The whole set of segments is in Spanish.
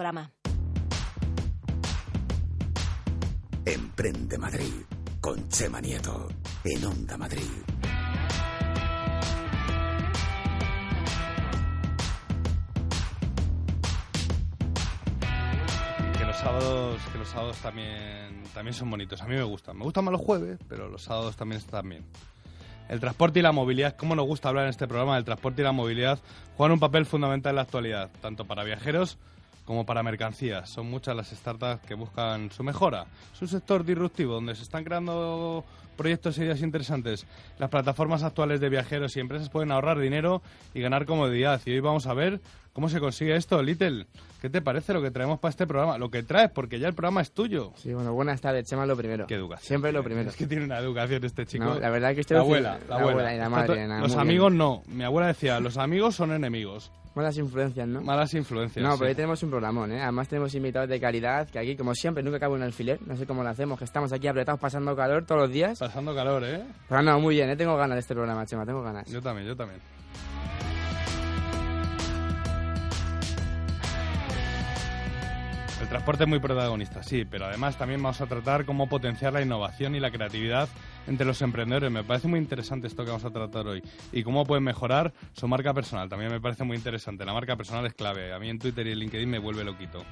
programa. Emprende Madrid con Chema Nieto en Onda Madrid. Que los sábados, que los sábados también, también son bonitos. A mí me gustan. Me gustan más los jueves, pero los sábados también están bien. El transporte y la movilidad, ¿cómo nos gusta hablar en este programa? El transporte y la movilidad juegan un papel fundamental en la actualidad, tanto para viajeros como para mercancías. Son muchas las startups que buscan su mejora. Es un sector disruptivo donde se están creando proyectos y ideas interesantes. Las plataformas actuales de viajeros y empresas pueden ahorrar dinero y ganar comodidad. Y hoy vamos a ver cómo se consigue esto, Little. ¿Qué te parece lo que traemos para este programa? Lo que traes, porque ya el programa es tuyo. Sí, bueno, buenas tardes, Chema, lo primero. Qué educación. Siempre lo primero. Es que tiene una educación este chico. No, la verdad que estoy La abuela, la, abuela. y la madre. nada, los amigos bien. no. Mi abuela decía, los amigos son enemigos. Malas influencias, ¿no? Malas influencias. No, sí. pero hoy tenemos un programón, ¿eh? Además tenemos invitados de calidad, que aquí, como siempre, nunca cabe un alfiler. No sé cómo lo hacemos, que estamos aquí apretados pasando calor todos los días. Pasando calor, ¿eh? Pero no, muy bien, ¿eh? Tengo ganas de este programa, Chema, tengo ganas. Yo también, yo también. Transporte es muy protagonista, sí, pero además también vamos a tratar cómo potenciar la innovación y la creatividad entre los emprendedores. Me parece muy interesante esto que vamos a tratar hoy. Y cómo pueden mejorar su marca personal. También me parece muy interesante. La marca personal es clave. A mí en Twitter y en LinkedIn me vuelve loquito.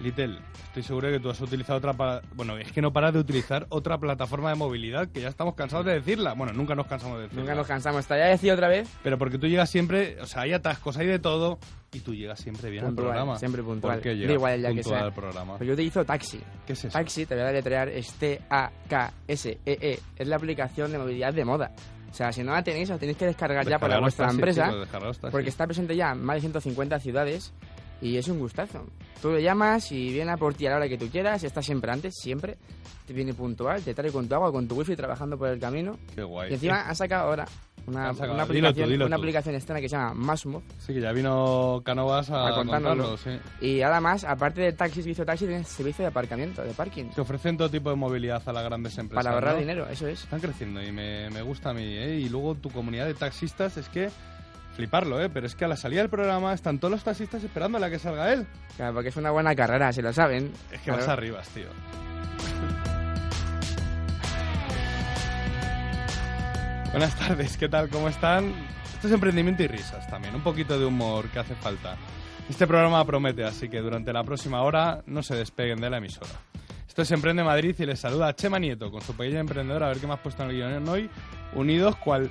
Little, estoy seguro que tú has utilizado otra... pa- Bueno, es que no paras de utilizar otra plataforma de movilidad que ya estamos cansados de decirla. Bueno, nunca nos cansamos de decirla. Nunca nos cansamos. Está ya decía otra vez. Pero porque tú llegas siempre, o sea, hay atascos, hay de todo, y tú llegas siempre bien Puntual, al programa. siempre puntual. ¿Por qué Da llegas igual el día que puntual sea. al programa? Pues yo utilizo Taxi. ¿Qué es eso? Taxi, te voy a deletrear, es T-A-K-S-E-E. E Es la aplicación de movilidad de moda. O sea, si no la tenéis, la tenéis que descargar ya para Descargar vuestra taxis, empresa. descargar taxis. Porque está presente ya en más de 150 ciudades y es un gustazo. Tú le llamas y viene a por ti a la hora que tú quieras, está siempre antes, siempre. Te viene puntual, te trae con tu agua, con tu wifi trabajando por el camino. Qué guay. Y encima han sacado ahora una, sacado, una dilo tú, aplicación, dilo una tú. aplicación externa que se llama Masmo. Sí, que ya vino Canovas a, A sí. Y además, aparte del taxi, servicio de taxi, tienes servicio de aparcamiento, de parking. Que ofrecen todo tipo de movilidad a las grandes empresas. Para ahorrar ¿no? dinero, eso es. Están creciendo y me, me gusta a mí, ¿eh? Y luego tu comunidad de taxistas es que... Fliparlo, ¿eh? Pero es que a la salida del programa están todos los taxistas esperando a la que salga él. Claro, porque es una buena carrera, se lo saben. Es que Claro. vas arriba, tío. Buenas tardes, ¿qué tal? ¿Cómo están? Esto es emprendimiento y risas también, un poquito de humor que hace falta. Este programa promete, así que durante la próxima hora no se despeguen de la emisora. Esto es Emprende Madrid y les saluda Chema Nieto con su pequeña emprendedora, a ver qué me has puesto en el guion hoy, unidos cual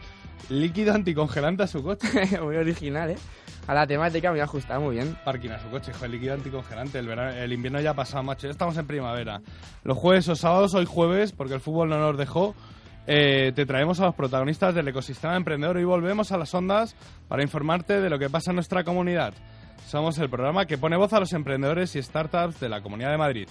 líquido anticongelante a su coche. muy original, ¿eh? A la temática me ha ajustado muy bien. Parking a su coche, joder, líquido anticongelante. El, verano- el invierno ya ha pasado, macho. Ya estamos en primavera. Los jueves o sábados, hoy jueves, porque el fútbol no nos dejó, eh, te traemos a los protagonistas del ecosistema emprendedor y volvemos a las ondas para informarte de lo que pasa en nuestra comunidad. Somos el programa que pone voz a los emprendedores y startups de la Comunidad de Madrid.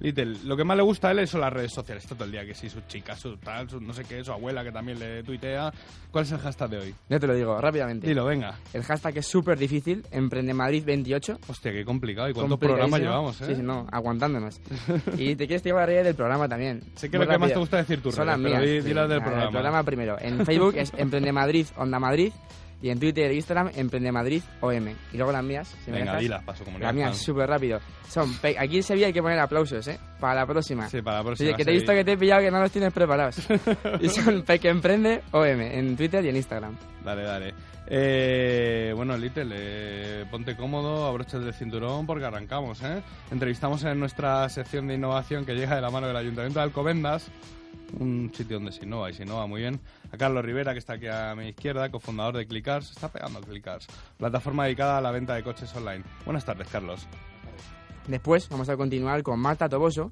Little, lo que más le gusta a él son las redes sociales. Todo el día que sí, su chica, su tal, su no sé qué, su abuela que también le tuitea. ¿Cuál es el hashtag de hoy? Yo te lo digo rápidamente. Dilo, venga. El hashtag es súper difícil, Emprende Madrid 28. Hostia, qué complicado. ¿Y cuántos programas llevamos, eh? Sí, sí, no, aguantándonos. y te quieres llevar la redes del programa también. Sé que Muy lo que más rápido. te gusta decir tus Son las redes, pero mías. di- di las del Nada, programa. El programa primero. En Facebook es Emprende Madrid, Onda Madrid. Y en Twitter e Instagram, Emprende Madrid OM. Y luego las mías, si me Venga, dejas. dilas, paso comunidad. Las mías, súper rápido. Son, aquí en Sevilla hay que poner aplausos, ¿eh? Para la próxima. Sí, para la próxima. Oye, que te he visto que te he pillado que no los tienes preparados. y son Peque Emprende OM en Twitter y en Instagram. Dale, dale. Eh, bueno, Little, eh, ponte cómodo, abroches el cinturón porque arrancamos, ¿eh? Entrevistamos en nuestra sección de innovación que llega de la mano del Ayuntamiento de Alcobendas, un sitio donde se innova y se innova muy bien. A Carlos Rivera, que está aquí a mi izquierda, cofundador de Clickars, se está pegando a Clickars, plataforma dedicada a la venta de coches online. Buenas tardes, Carlos. Después vamos a continuar con Marta Toboso,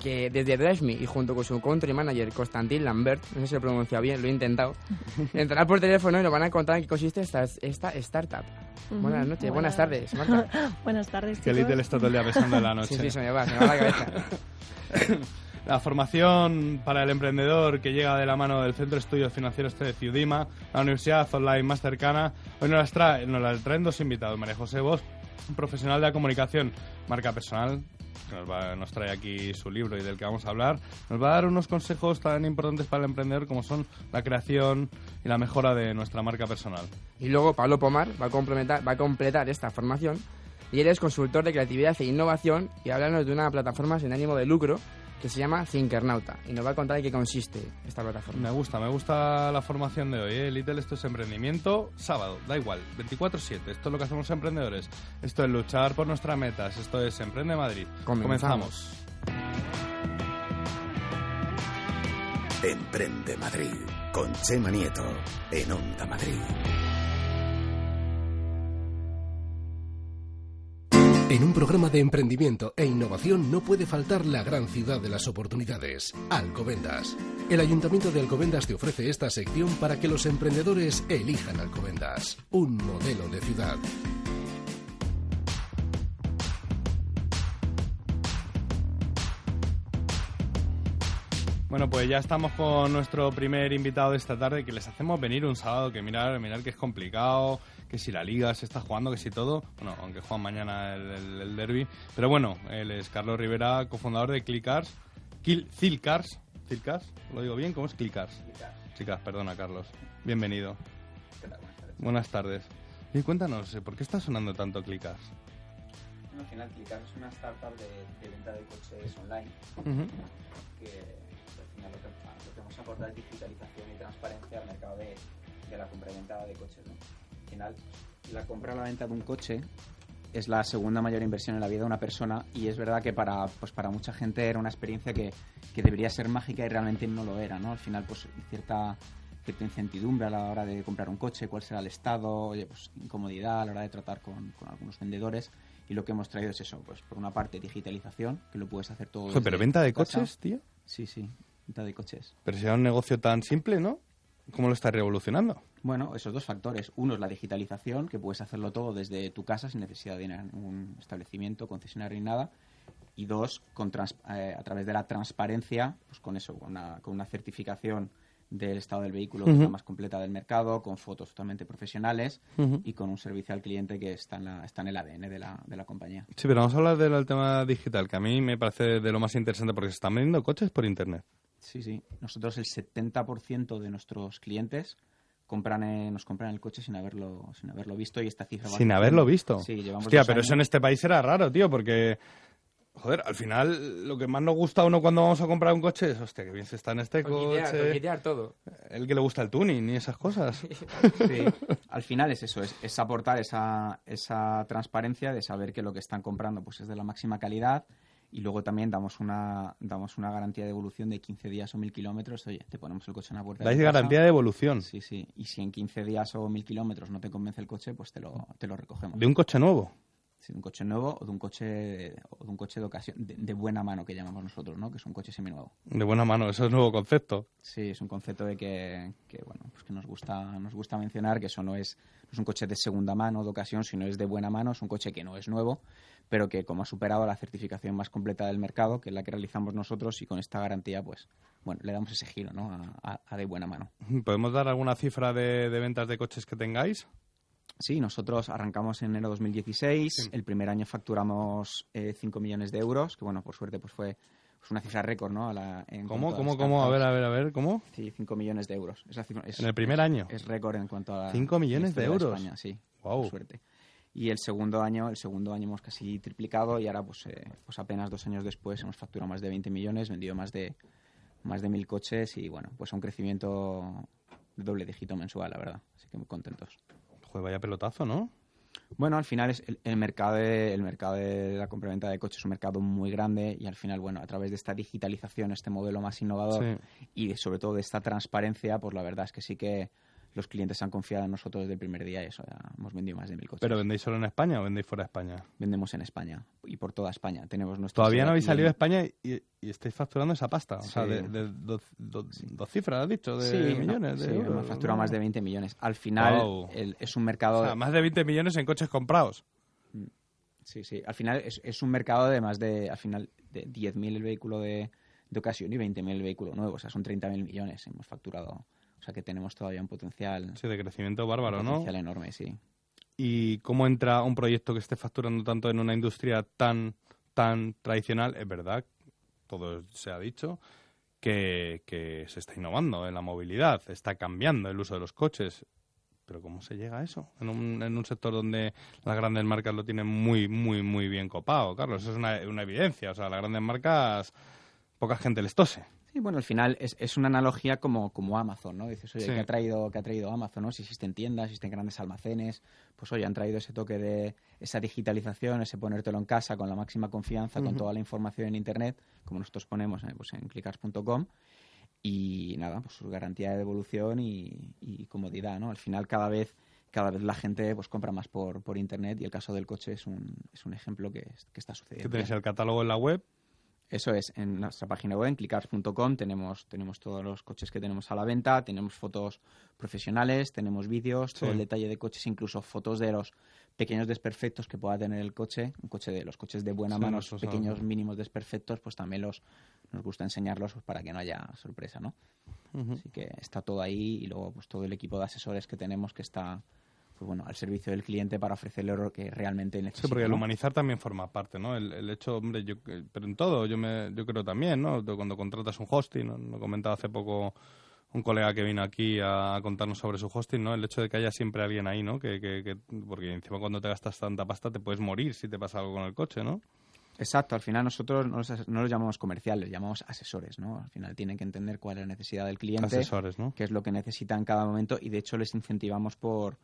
que desde Drive Me y junto con su country manager Constantin Lambert, no sé si lo he pronunciado bien, lo he intentado, entrarán por teléfono y nos van a contar en qué consiste esta, esta startup. Buenas noches, Buenas. buenas tardes, Marta. Buenas tardes, chicos. Little está todo el día besando en la noche. Sí, sí, se me va, se me va la cabeza. La formación para el emprendedor que llega de la mano del Centro de Estudios Financieros de Ciudima, la universidad online más cercana. Hoy nos las, trae, dos invitados. María José Bosch, profesional de la comunicación, marca personal, que nos, trae aquí su libro y del que vamos a hablar. Nos va a dar unos consejos tan importantes para el emprendedor como son la creación y la mejora de nuestra marca personal. Y luego Pablo Pomar va a complementar, va a completar esta formación y él es consultor de creatividad e innovación y háblanos de una plataforma sin ánimo de lucro que se llama Thinkernauta y nos va a contar en qué consiste esta plataforma. Me gusta, me gusta la formación de hoy. ¿eh? Little, esto es emprendimiento, sábado, da igual, 24-7. Esto es lo que hacemos emprendedores. Esto es luchar por nuestras metas. Esto es Emprende Madrid. Comenzamos. Emprende Madrid con Chema Nieto en Onda Madrid. En un programa de emprendimiento e innovación no puede faltar la gran ciudad de las oportunidades, Alcobendas. El Ayuntamiento de Alcobendas te ofrece esta sección para que los emprendedores elijan Alcobendas, un modelo de ciudad. Bueno, pues ya estamos con nuestro primer invitado de esta tarde, que les hacemos venir un sábado, que mirar, mirar que es complicado, que si la liga se está jugando, que si todo, bueno, aunque juegan mañana el, el, derby, pero bueno, él es Carlos Rivera, cofundador de Clickars, Cilcars, Cilcars, lo digo bien, ¿cómo es Clickars? Chicas, perdona Carlos, bienvenido. Buenas tardes. Y cuéntanos, ¿por qué está sonando tanto Clickars? al final Clickars es una startup de, de venta de coches online Uh -huh. que final lo que, lo que vamos a aportar es digitalización y transparencia al mercado de, de la compra y venta de coches. ¿no? Al final, la compra o la venta de un coche es la segunda mayor inversión en la vida de una persona y es verdad que para, pues para mucha gente era una experiencia que, que debería ser mágica y realmente no lo era. ¿no? Al final, pues cierta cierta incertidumbre a la hora de comprar un coche, cuál será el estado, oye, pues incomodidad a la hora de tratar con, con algunos vendedores y lo que hemos traído es eso, pues por una parte digitalización, que lo puedes hacer todo. Pero venta de casa. coches, tío. Sí, sí, de coches. Pero si era un negocio tan simple, ¿no? ¿Cómo lo está revolucionando? Bueno, esos dos factores. Uno es la digitalización, que puedes hacerlo todo desde tu casa sin necesidad de ir a un establecimiento, concesionario ni nada. Y dos, con trans- eh, a través de la transparencia, pues con eso, con una, con una certificación del estado del vehículo que es la más completa del mercado, con fotos totalmente profesionales y con un servicio al cliente que está en, la- está en el ADN de la, de la compañía. Sí, pero vamos a hablar del tema digital, que a mí me parece de lo más interesante porque se están vendiendo coches por internet. Sí, sí. Nosotros el 70% de nuestros clientes compran eh, nos compran el coche sin haberlo sin haberlo visto y esta cifra va Sin haberlo visto. Sí, llevamos Hostia, pero años. eso en este país era raro, tío, porque... Joder, al final lo que más nos gusta a uno cuando vamos a comprar un coche es, hostia, que bien se está en este coche, toquitear todo. el que le gusta el tuning y esas cosas. Sí, al final es eso, es, es aportar esa, esa transparencia de saber que lo que están comprando pues es de la máxima calidad y luego también damos una damos una garantía de evolución de 15 días o 1000 kilómetros. Oye, te ponemos el coche en la puerta Dais de tu casa. garantía de evolución Sí, sí. Y si en 15 días o 1000 kilómetros no te convence el coche, pues te lo, te lo recogemos. de un coche nuevo. De un coche nuevo o de un coche o de un coche de ocasión de, de buena mano que llamamos nosotros, ¿no? Que es un coche seminuevo. De buena mano, eso es nuevo concepto. Sí, es un concepto de que, que, bueno, pues que nos gusta, nos gusta mencionar que eso no es, no es un coche de segunda mano, de ocasión, sino es de buena mano, es un coche que no es nuevo, pero que como ha superado la certificación más completa del mercado, que es la que realizamos nosotros, y con esta garantía, pues, bueno, le damos ese giro, ¿no? A, a- a de buena mano. ¿Podemos dar alguna cifra de, de ventas de coches que tengáis? Sí, nosotros arrancamos en enero 2016, Sí. el primer año facturamos eh, 5 millones de euros, que bueno, por suerte pues fue pues, una cifra récord, ¿no? A la- en ¿Cómo, cómo, cómo? A ver, a ver, a ver, ¿cómo? Sí, 5 millones de euros. Cifra es- ¿En el primer es- año? Es récord en cuanto a... ¿Cinco millones de euros? España, sí, por suerte. Y el segundo año, el segundo año hemos casi triplicado y ahora pues, eh, pues apenas dos años después hemos facturado más de 20 millones, vendido más de más de mil coches y bueno, pues un crecimiento de doble dígito mensual, la verdad. Así que muy contentos. Joder, vaya pelotazo, ¿no? Bueno, al final es el, el mercado de, el mercado de la compraventa de coches es un mercado muy grande y al final, bueno, a través de esta digitalización, este modelo más innovador Sí. y sobre todo de esta transparencia, pues la verdad es que sí que los clientes han confiado en nosotros desde el primer día y eso, ya hemos vendido más de mil coches. ¿Pero vendéis solo en España o vendéis fuera de España? Vendemos en España y por toda España. Tenemos nuestro Todavía no habéis salido de España y, y estáis facturando esa pasta. O sea, de, de dos, cifras, has dicho, de Sí, no, millones de sí, euros. hemos facturado más de 20 millones. Al final el- es un mercado... O sea, más de 20 millones en coches comprados. Sí, sí. Al final es, es un mercado de más de, al final, de 10.000 el vehículo de, de ocasión y 20.000 el vehículo nuevo. O sea, son 30.000 millones hemos facturado. O sea, que tenemos todavía un potencial, Sí, de crecimiento bárbaro, un ¿no? potencial enorme, sí. ¿Y cómo entra un proyecto que esté facturando tanto en una industria tan, tan tradicional? Es verdad, todo se ha dicho, que, que se está innovando en la movilidad, está cambiando el uso de los coches. pero ¿cómo se llega a eso? En un, en un sector donde las grandes marcas lo tienen muy, muy, muy bien copado, Carlos. Eso es una, una evidencia. O sea, las grandes marcas, poca gente les tose. Sí, bueno, al final es, es una analogía como, como Amazon, ¿no? Dices, oye, Sí. ¿qué, ha traído, ¿qué ha traído Amazon? ¿no? Si existen tiendas, existen grandes almacenes, pues oye, han traído ese toque de esa digitalización, ese ponértelo en casa con la máxima confianza, con toda la información en Internet, como nosotros ponemos eh, pues en clickars.com. Y nada, pues su garantía de devolución y, y comodidad, ¿no? Al final cada vez cada vez la gente pues compra más por, por internet y el caso del coche es un, es un ejemplo que, que está Que sucediendo. tenéis ya. el catálogo en la web. Eso es, en nuestra página web, en clickars.com, tenemos, tenemos todos los coches que tenemos a la venta, tenemos fotos profesionales, tenemos vídeos, todo el detalle de coches, incluso fotos de los pequeños desperfectos que pueda tener el coche, un coche de los coches de buena Sí, mano, pequeños mínimos desperfectos, pues también los nos gusta enseñarlos pues, para que no haya sorpresa, ¿no? Así que está todo ahí y luego pues todo el equipo de asesores que tenemos que está pues bueno, al servicio del cliente para ofrecerle lo que realmente necesita. Sí, porque el humanizar también forma parte, ¿no? El, el hecho, hombre, yo, eh, pero en todo, yo me, yo creo también, ¿no? Cuando contratas un hosting, ¿no? Lo comentaba hace poco un colega que vino aquí a contarnos sobre su hosting, ¿no? El hecho de que haya siempre alguien ahí, ¿no? Que, que, que- porque encima cuando te gastas tanta pasta te puedes morir si te pasa algo con el coche, ¿no? Exacto, al final nosotros no los, no los llamamos comerciales, los llamamos asesores, ¿no? Al final tienen que entender cuál es la necesidad del cliente, Asesores, ¿no? qué es lo que necesita en cada momento y de hecho les incentivamos por,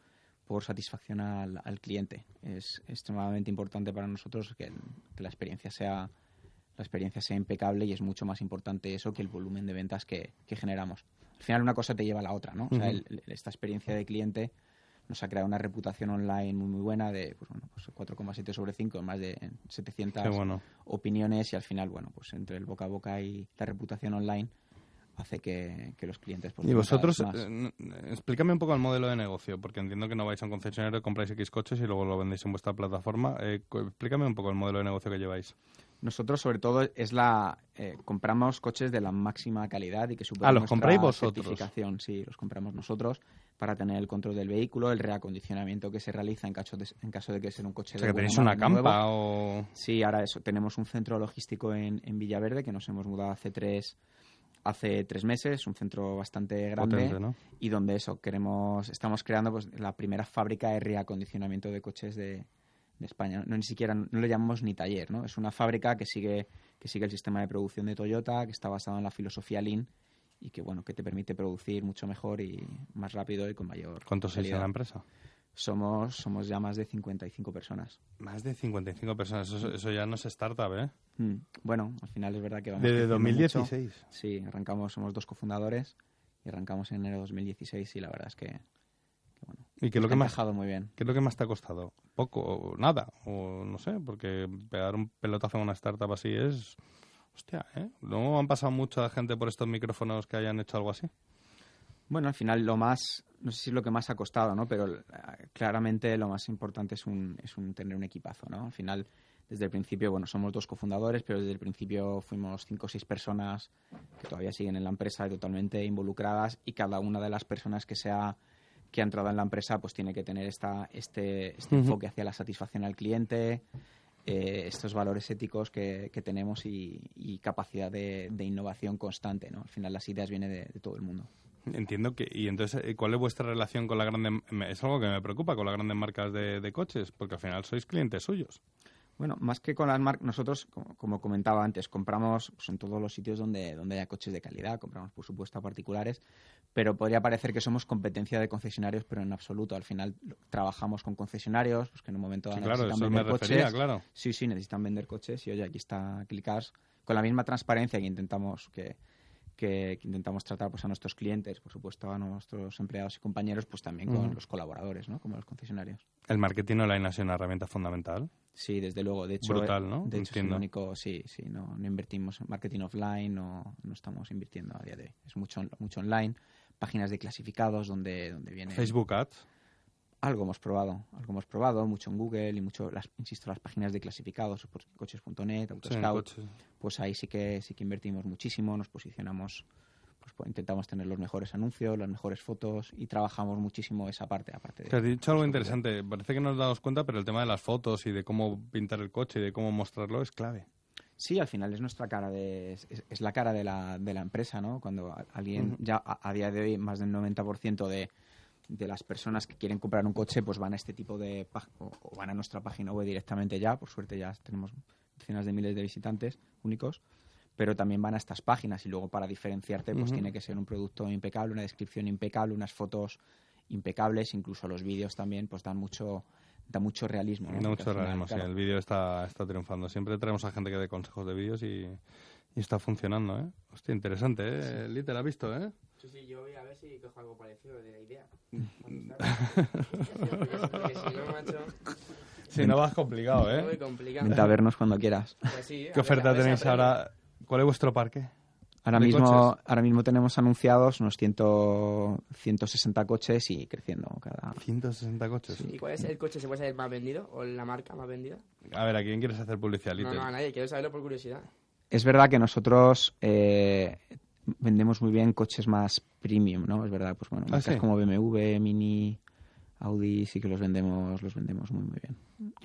por satisfacción al, al cliente. Es extremadamente importante para nosotros que, la experiencia sea la experiencia sea impecable y es mucho más importante eso que el volumen de ventas que, que generamos. Al final una cosa te lleva a la otra, ¿no? O sea, Ujú. el- el- esta experiencia de cliente nos ha creado una reputación online muy muy buena de pues, bueno, pues 4,7 sobre 5 en más de 700 Qué bueno. opiniones y al final, bueno, pues entre el boca a boca y la reputación online hace que, que los clientes... pues, Y vosotros, eh, explícame un poco el modelo de negocio, porque entiendo que no vais a un concesionario, compráis X coches y luego lo vendéis en vuestra plataforma. Eh, explícame un poco el modelo de negocio que lleváis. Nosotros, sobre todo, es la eh, compramos coches de la máxima calidad y que superen Ah, ¿los nuestra compráis vosotros? certificación. Sí, los compramos nosotros para tener el control del vehículo, el reacondicionamiento que se realiza en caso de, en caso de que sea un coche O sea, de que tenéis una nuevo. campa o... Sí, ahora eso. Tenemos un centro logístico en, en Villaverde que nos hemos mudado hace tres, hace tres meses, un centro bastante grande Potente, ¿no? y donde eso queremos, estamos creando pues la primera fábrica de reacondicionamiento de coches de, de España. No, ni siquiera no le llamamos ni taller, ¿no? Es una fábrica que sigue que sigue el sistema de producción de Toyota, que está basado en la filosofía Lean y que bueno que te permite producir mucho mejor y más rápido y con mayor ¿Cuántos sois en la empresa? Somos somos ya más de 55 personas. Más de 55 personas. Eso, eso ya no es startup, ¿eh? Mm, Bueno, al final es verdad que vamos Desde creciendo mucho. 2016. Sí, arrancamos, somos dos cofundadores y arrancamos en enero de 2016 y la verdad es que, que bueno, ¿Y qué es lo que ha más muy bien. ¿Qué es lo que más te ha costado? ¿Poco o nada? O no sé, porque pegar un pelotazo en una startup así es... Hostia, ¿eh? ¿No han pasado mucha gente por estos micrófonos que hayan hecho algo así? Bueno, al final lo más, no sé si es lo que más ha costado, ¿no? Pero eh, claramente lo más importante es un, es un tener un equipazo, ¿no? Al final, desde el principio, bueno, somos dos cofundadores, pero desde el principio fuimos cinco o seis personas que todavía siguen en la empresa totalmente involucradas y cada una de las personas que sea que ha entrado en la empresa pues tiene que tener esta, este, este enfoque hacia la satisfacción al cliente, eh, estos valores éticos que, que tenemos y, y capacidad de, de innovación constante, ¿no? Al final las ideas vienen de- de todo el mundo. Entiendo que... Y entonces, eh, ¿cuál es vuestra relación con la grande... Es algo que me preocupa, con las grandes marcas de, de coches, porque al final sois clientes suyos. Bueno, más que con las marcas, nosotros, como, como comentaba antes, compramos pues, en todos los sitios donde, donde haya coches de calidad, compramos por supuesto a particulares, pero podría parecer que somos competencia de concesionarios, pero en absoluto. Al final trabajamos con concesionarios, pues que en un momento Sí, dado claro, necesitan eso me vender refería, coches. claro. Sí, sí, necesitan vender coches y oye, aquí está Clicars, con la misma transparencia que intentamos que, que, que intentamos tratar pues, a nuestros clientes, por supuesto a nuestros empleados y compañeros, pues también con los colaboradores, ¿no? Como los concesionarios. El marketing online ha sido una herramienta fundamental. Sí, desde luego. De hecho, Brutal, ¿no? De hecho, es el Entiendo. único. Sí, sí, no, no invertimos en marketing offline, no, no estamos invirtiendo a día de hoy. Es mucho, mucho online, páginas de clasificados donde, donde viene. Facebook Ads. Algo hemos probado, algo hemos probado, mucho en Google y mucho, las, insisto, las páginas de clasificados, coches.net, Sí, Autoscout, pues ahí sí que sí que invertimos muchísimo, nos posicionamos, pues, pues, intentamos tener los mejores anuncios, las mejores fotos y trabajamos muchísimo esa parte, aparte de. Que has dicho algo interesante. Parece que no nos damos cuenta, pero el tema de las fotos y de cómo pintar el coche y de cómo mostrarlo es clave. Sí, al final es nuestra cara de es, es la cara de la, de la empresa, ¿no? Cuando alguien ya a, a día de hoy más del 90% de, de las personas que quieren comprar un coche, pues van a este tipo de o, o van a nuestra página web directamente ya. Por suerte ya tenemos decenas de miles de visitantes únicos. Pero también van a estas páginas y luego para diferenciarte, pues tiene que ser un producto impecable, una descripción impecable, unas fotos impecables, incluso los vídeos también, pues dan mucho, da mucho realismo. ¿no? Da mucho realismo, sí. El vídeo está, está triunfando. Siempre traemos a gente que dé consejos de vídeos y, y está funcionando, ¿eh? Hostia, interesante, ¿eh? ¿has visto, eh? Sí, sí, yo voy a ver si cojo algo parecido de la idea. Sí, no vas complicado, muy ¿eh? complicado. Vente a vernos cuando quieras. Pues sí, ¿Qué oferta ver si tenéis ahora? ¿Cuál es vuestro parque? Ahora ¿De mismo, coches? ahora mismo tenemos anunciados unos 100, 160 coches y creciendo cada... 160 coches. ¿Y cuál es el coche se puede saber más vendido? ¿O la marca más vendida? A ver, ¿a quién quieres hacer publicidad, No, no, a nadie. Quiero saberlo por curiosidad. Es verdad que nosotros eh, vendemos muy bien coches más premium, ¿no? Es verdad, pues bueno, ¿Ah, marcas sí? como BMW, Mini, Audi, sí que los vendemos, los vendemos muy muy bien.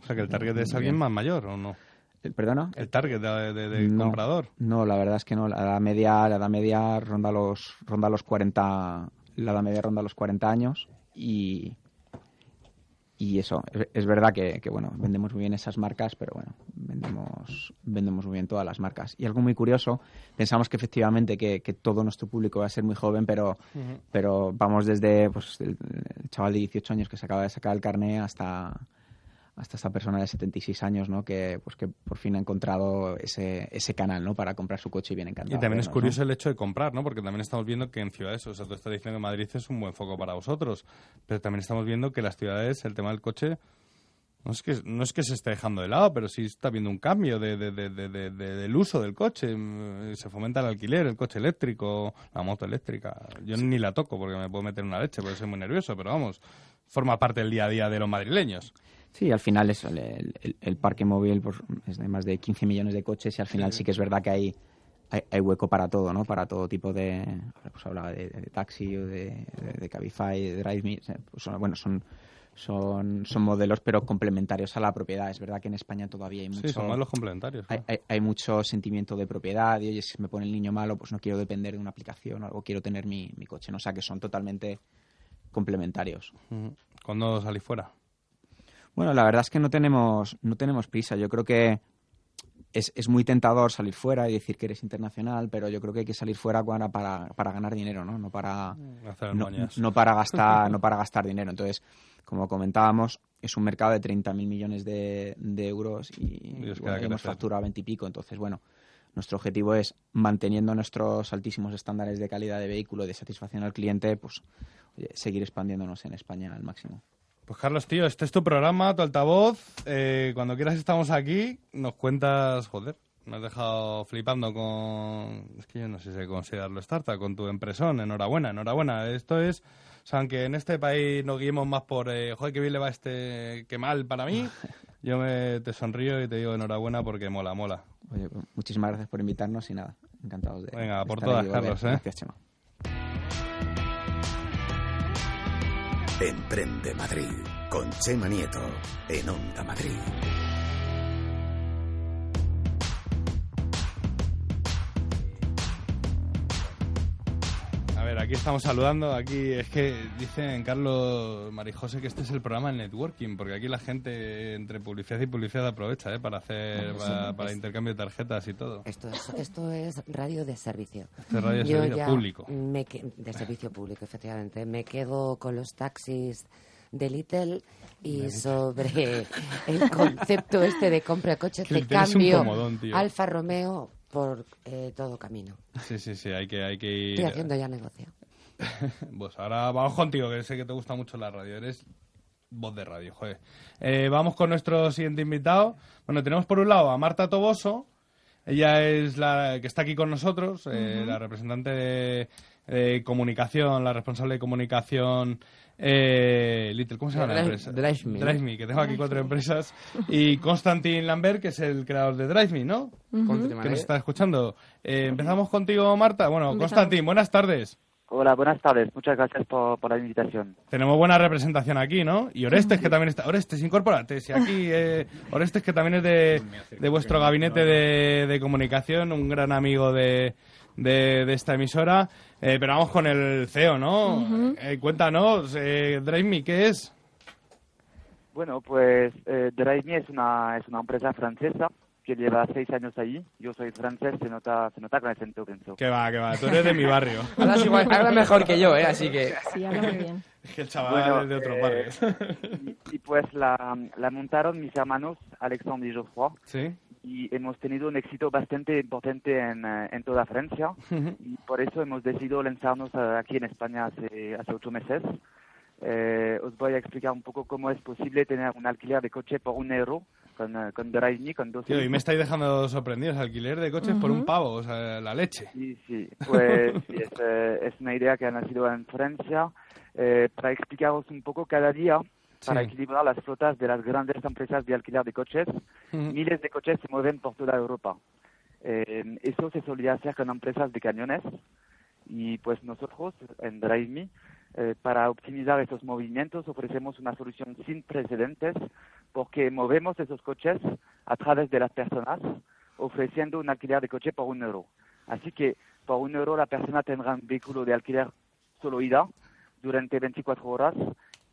O sea, que el target es Muy alguien bien. más mayor, ¿o no? Eh, ¿Perdona? El target de, de- de No. comprador. No, la verdad es que no. La edad media, la edad media ronda los, ronda los 40, la edad media ronda los 40 años y, y eso. Es, verdad que, que, bueno, vendemos muy bien esas marcas, pero bueno, vendemos, vendemos muy bien todas las marcas. Y algo muy curioso, pensamos que efectivamente que, que todo nuestro público va a ser muy joven, pero, pero vamos desde pues, el, el chaval de 18 años que se acaba de sacar el carné hasta hasta esta persona de 76 años, ¿no? Que, pues, que por fin ha encontrado ese, ese canal, ¿no? Para comprar su coche y viene encantado. Y también es curioso ¿no? el hecho de comprar, ¿no? Porque también estamos viendo que en ciudades, o sea, tú estás diciendo que Madrid es un buen foco para vosotros, pero también estamos viendo que las ciudades, el tema del coche, no es que, no es que se esté dejando de lado, pero sí está habiendo un cambio de, de- de- de- de- de- del uso del coche. Mm, Se fomenta el alquiler, el coche eléctrico, la moto eléctrica. Yo ni la toco porque me puedo meter una leche porque soy muy nervioso, pero vamos, forma parte del día a día de los madrileños. Sí, al final es el, el- el parque móvil pues, es de más de 15 millones de coches y al final sí, que es verdad que hay, hay, hay hueco para todo, ¿no? Para todo tipo de... Pues hablaba de, de taxi o de, de, de Cabify, de DriveMe. pues bueno, son, son, son modelos pero complementarios a la propiedad. Es verdad que en España todavía hay mucho... Sí, son modelos complementarios. hay, claro. hay- hay mucho sentimiento de propiedad y oye, si me pone el niño malo, pues no quiero depender de una aplicación o algo, quiero tener mi, mi coche, ¿no? O sea, que son totalmente complementarios. ¿Cuándo salís fuera? Bueno, la verdad es que no tenemos, no tenemos prisa. Yo creo que es, es muy tentador salir fuera y decir que eres internacional, pero yo creo que hay que salir fuera para, para, para ganar dinero, ¿no? No para, Hacer no, para gastar, no para gastar dinero. Entonces, como comentábamos, es un mercado de 30.000 millones de, de euros y, Y bueno, hemos facturado 20 y pico. Entonces, bueno, nuestro objetivo es manteniendo nuestros altísimos estándares de calidad de vehículo y de satisfacción al cliente, pues oye, seguir expandiéndonos en España al máximo. Pues Carlos, tío, este es tu programa, tu altavoz. Eh, cuando quieras estamos aquí, nos cuentas, joder, me has dejado flipando con... Es que yo no sé si considerarlo startup, con tu empresón. Enhorabuena, enhorabuena. Esto es... O sea, aunque en este país nos guiemos más por, eh, joder, qué bien le va este, qué mal para mí, yo me, te sonrío y te digo enhorabuena porque mola, mola. Oye, pues, muchísimas gracias por invitarnos y nada, encantados de Venga, por estar todas, aquí. Carlos, ¿eh? Gracias, Chema. Emprende Madrid con Chema Nieto en Onda Madrid. Ver, aquí estamos saludando. Aquí es que dicen Carlos Marijose que este es el programa de networking, porque aquí la gente entre publicidad y publicidad aprovecha ¿eh? para hacer Bueno, sí, para, es- intercambio de tarjetas y todo. Esto es, esto es radio de servicio. Es radio de Yo servicio público. me que- de servicio público, efectivamente. Me quedo con los taxis de Little y sobre el concepto este de compra de coche Que te Little es un cambio. Alfa Romeo por eh, todo camino. Sí, sí, sí, hay que, hay que ir. Estoy haciendo ya negocio. Pues ahora vamos contigo, que sé que te gusta mucho la radio. Eres voz de radio, joder. Eh, vamos con nuestro siguiente invitado. Bueno, tenemos por un lado a Marta Toboso. Ella es la que está aquí con nosotros, eh, la representante de, de comunicación, la responsable de comunicación. Eh, Little, ¿cómo se llama la Drive- empresa? DriveMe. DriveMe, que tengo aquí cuatro empresas. Y Constantin Lambert, que es el creador de DriveMe, ¿no? Country Que nos manager. está escuchando. Eh, empezamos contigo, Marta. Bueno, Constantin, buenas tardes. Hola, buenas tardes. Muchas gracias por, por la invitación. Tenemos buena representación aquí, ¿no? Y Orestes, que también está... Orestes, incorpórate. Si aquí... eh, Orestes, que también es de, de vuestro gabinete de, de comunicación, un gran amigo de, de, de esta emisora. Eh, pero vamos con el CEO, ¿no? Eh, cuéntanos, eh, Drive Me, ¿qué es? Bueno, pues eh, DriveMe es una, es una empresa francesa que lleva seis años allí. Yo soy francés, se nota, se nota con acento, pienso. Que va, que va, tú eres de mi barrio. Hablas igual, hablas mejor que yo, ¿eh? Así que... Sí, habla muy bien. Es que el chaval Bueno, es de otros eh, barrios. Y, y pues la, la montaron mis hermanos Alexandre y Geoffroy. Sí. Y hemos tenido un éxito bastante importante en, eh, en toda Francia. y por eso hemos decidido lanzarnos aquí en España hace, hace ocho meses. Eh, os voy a explicar un poco cómo es posible tener un alquiler de coche por un euro con, eh, con DriveMe, con dos Tío, y me estáis dejando sorprendidos. Alquiler de coches por un pavo, o sea, la leche. Sí, sí, pues sí, es, eh, es una idea que ha nacido en Francia. Eh, para explicaros un poco cada día, para Sí. equilibrar las flotas de las grandes empresas de alquiler de coches, miles de coches se mueven por toda Europa. Eh, eso se solía hacer con empresas de camiones y pues nosotros en DriveMe, eh, para optimizar esos movimientos, ofrecemos una solución sin precedentes porque movemos esos coches a través de las personas ofreciendo un alquiler de coche por un euro. Así que por un euro la persona tendrá un vehículo de alquiler solo ida durante 24 horas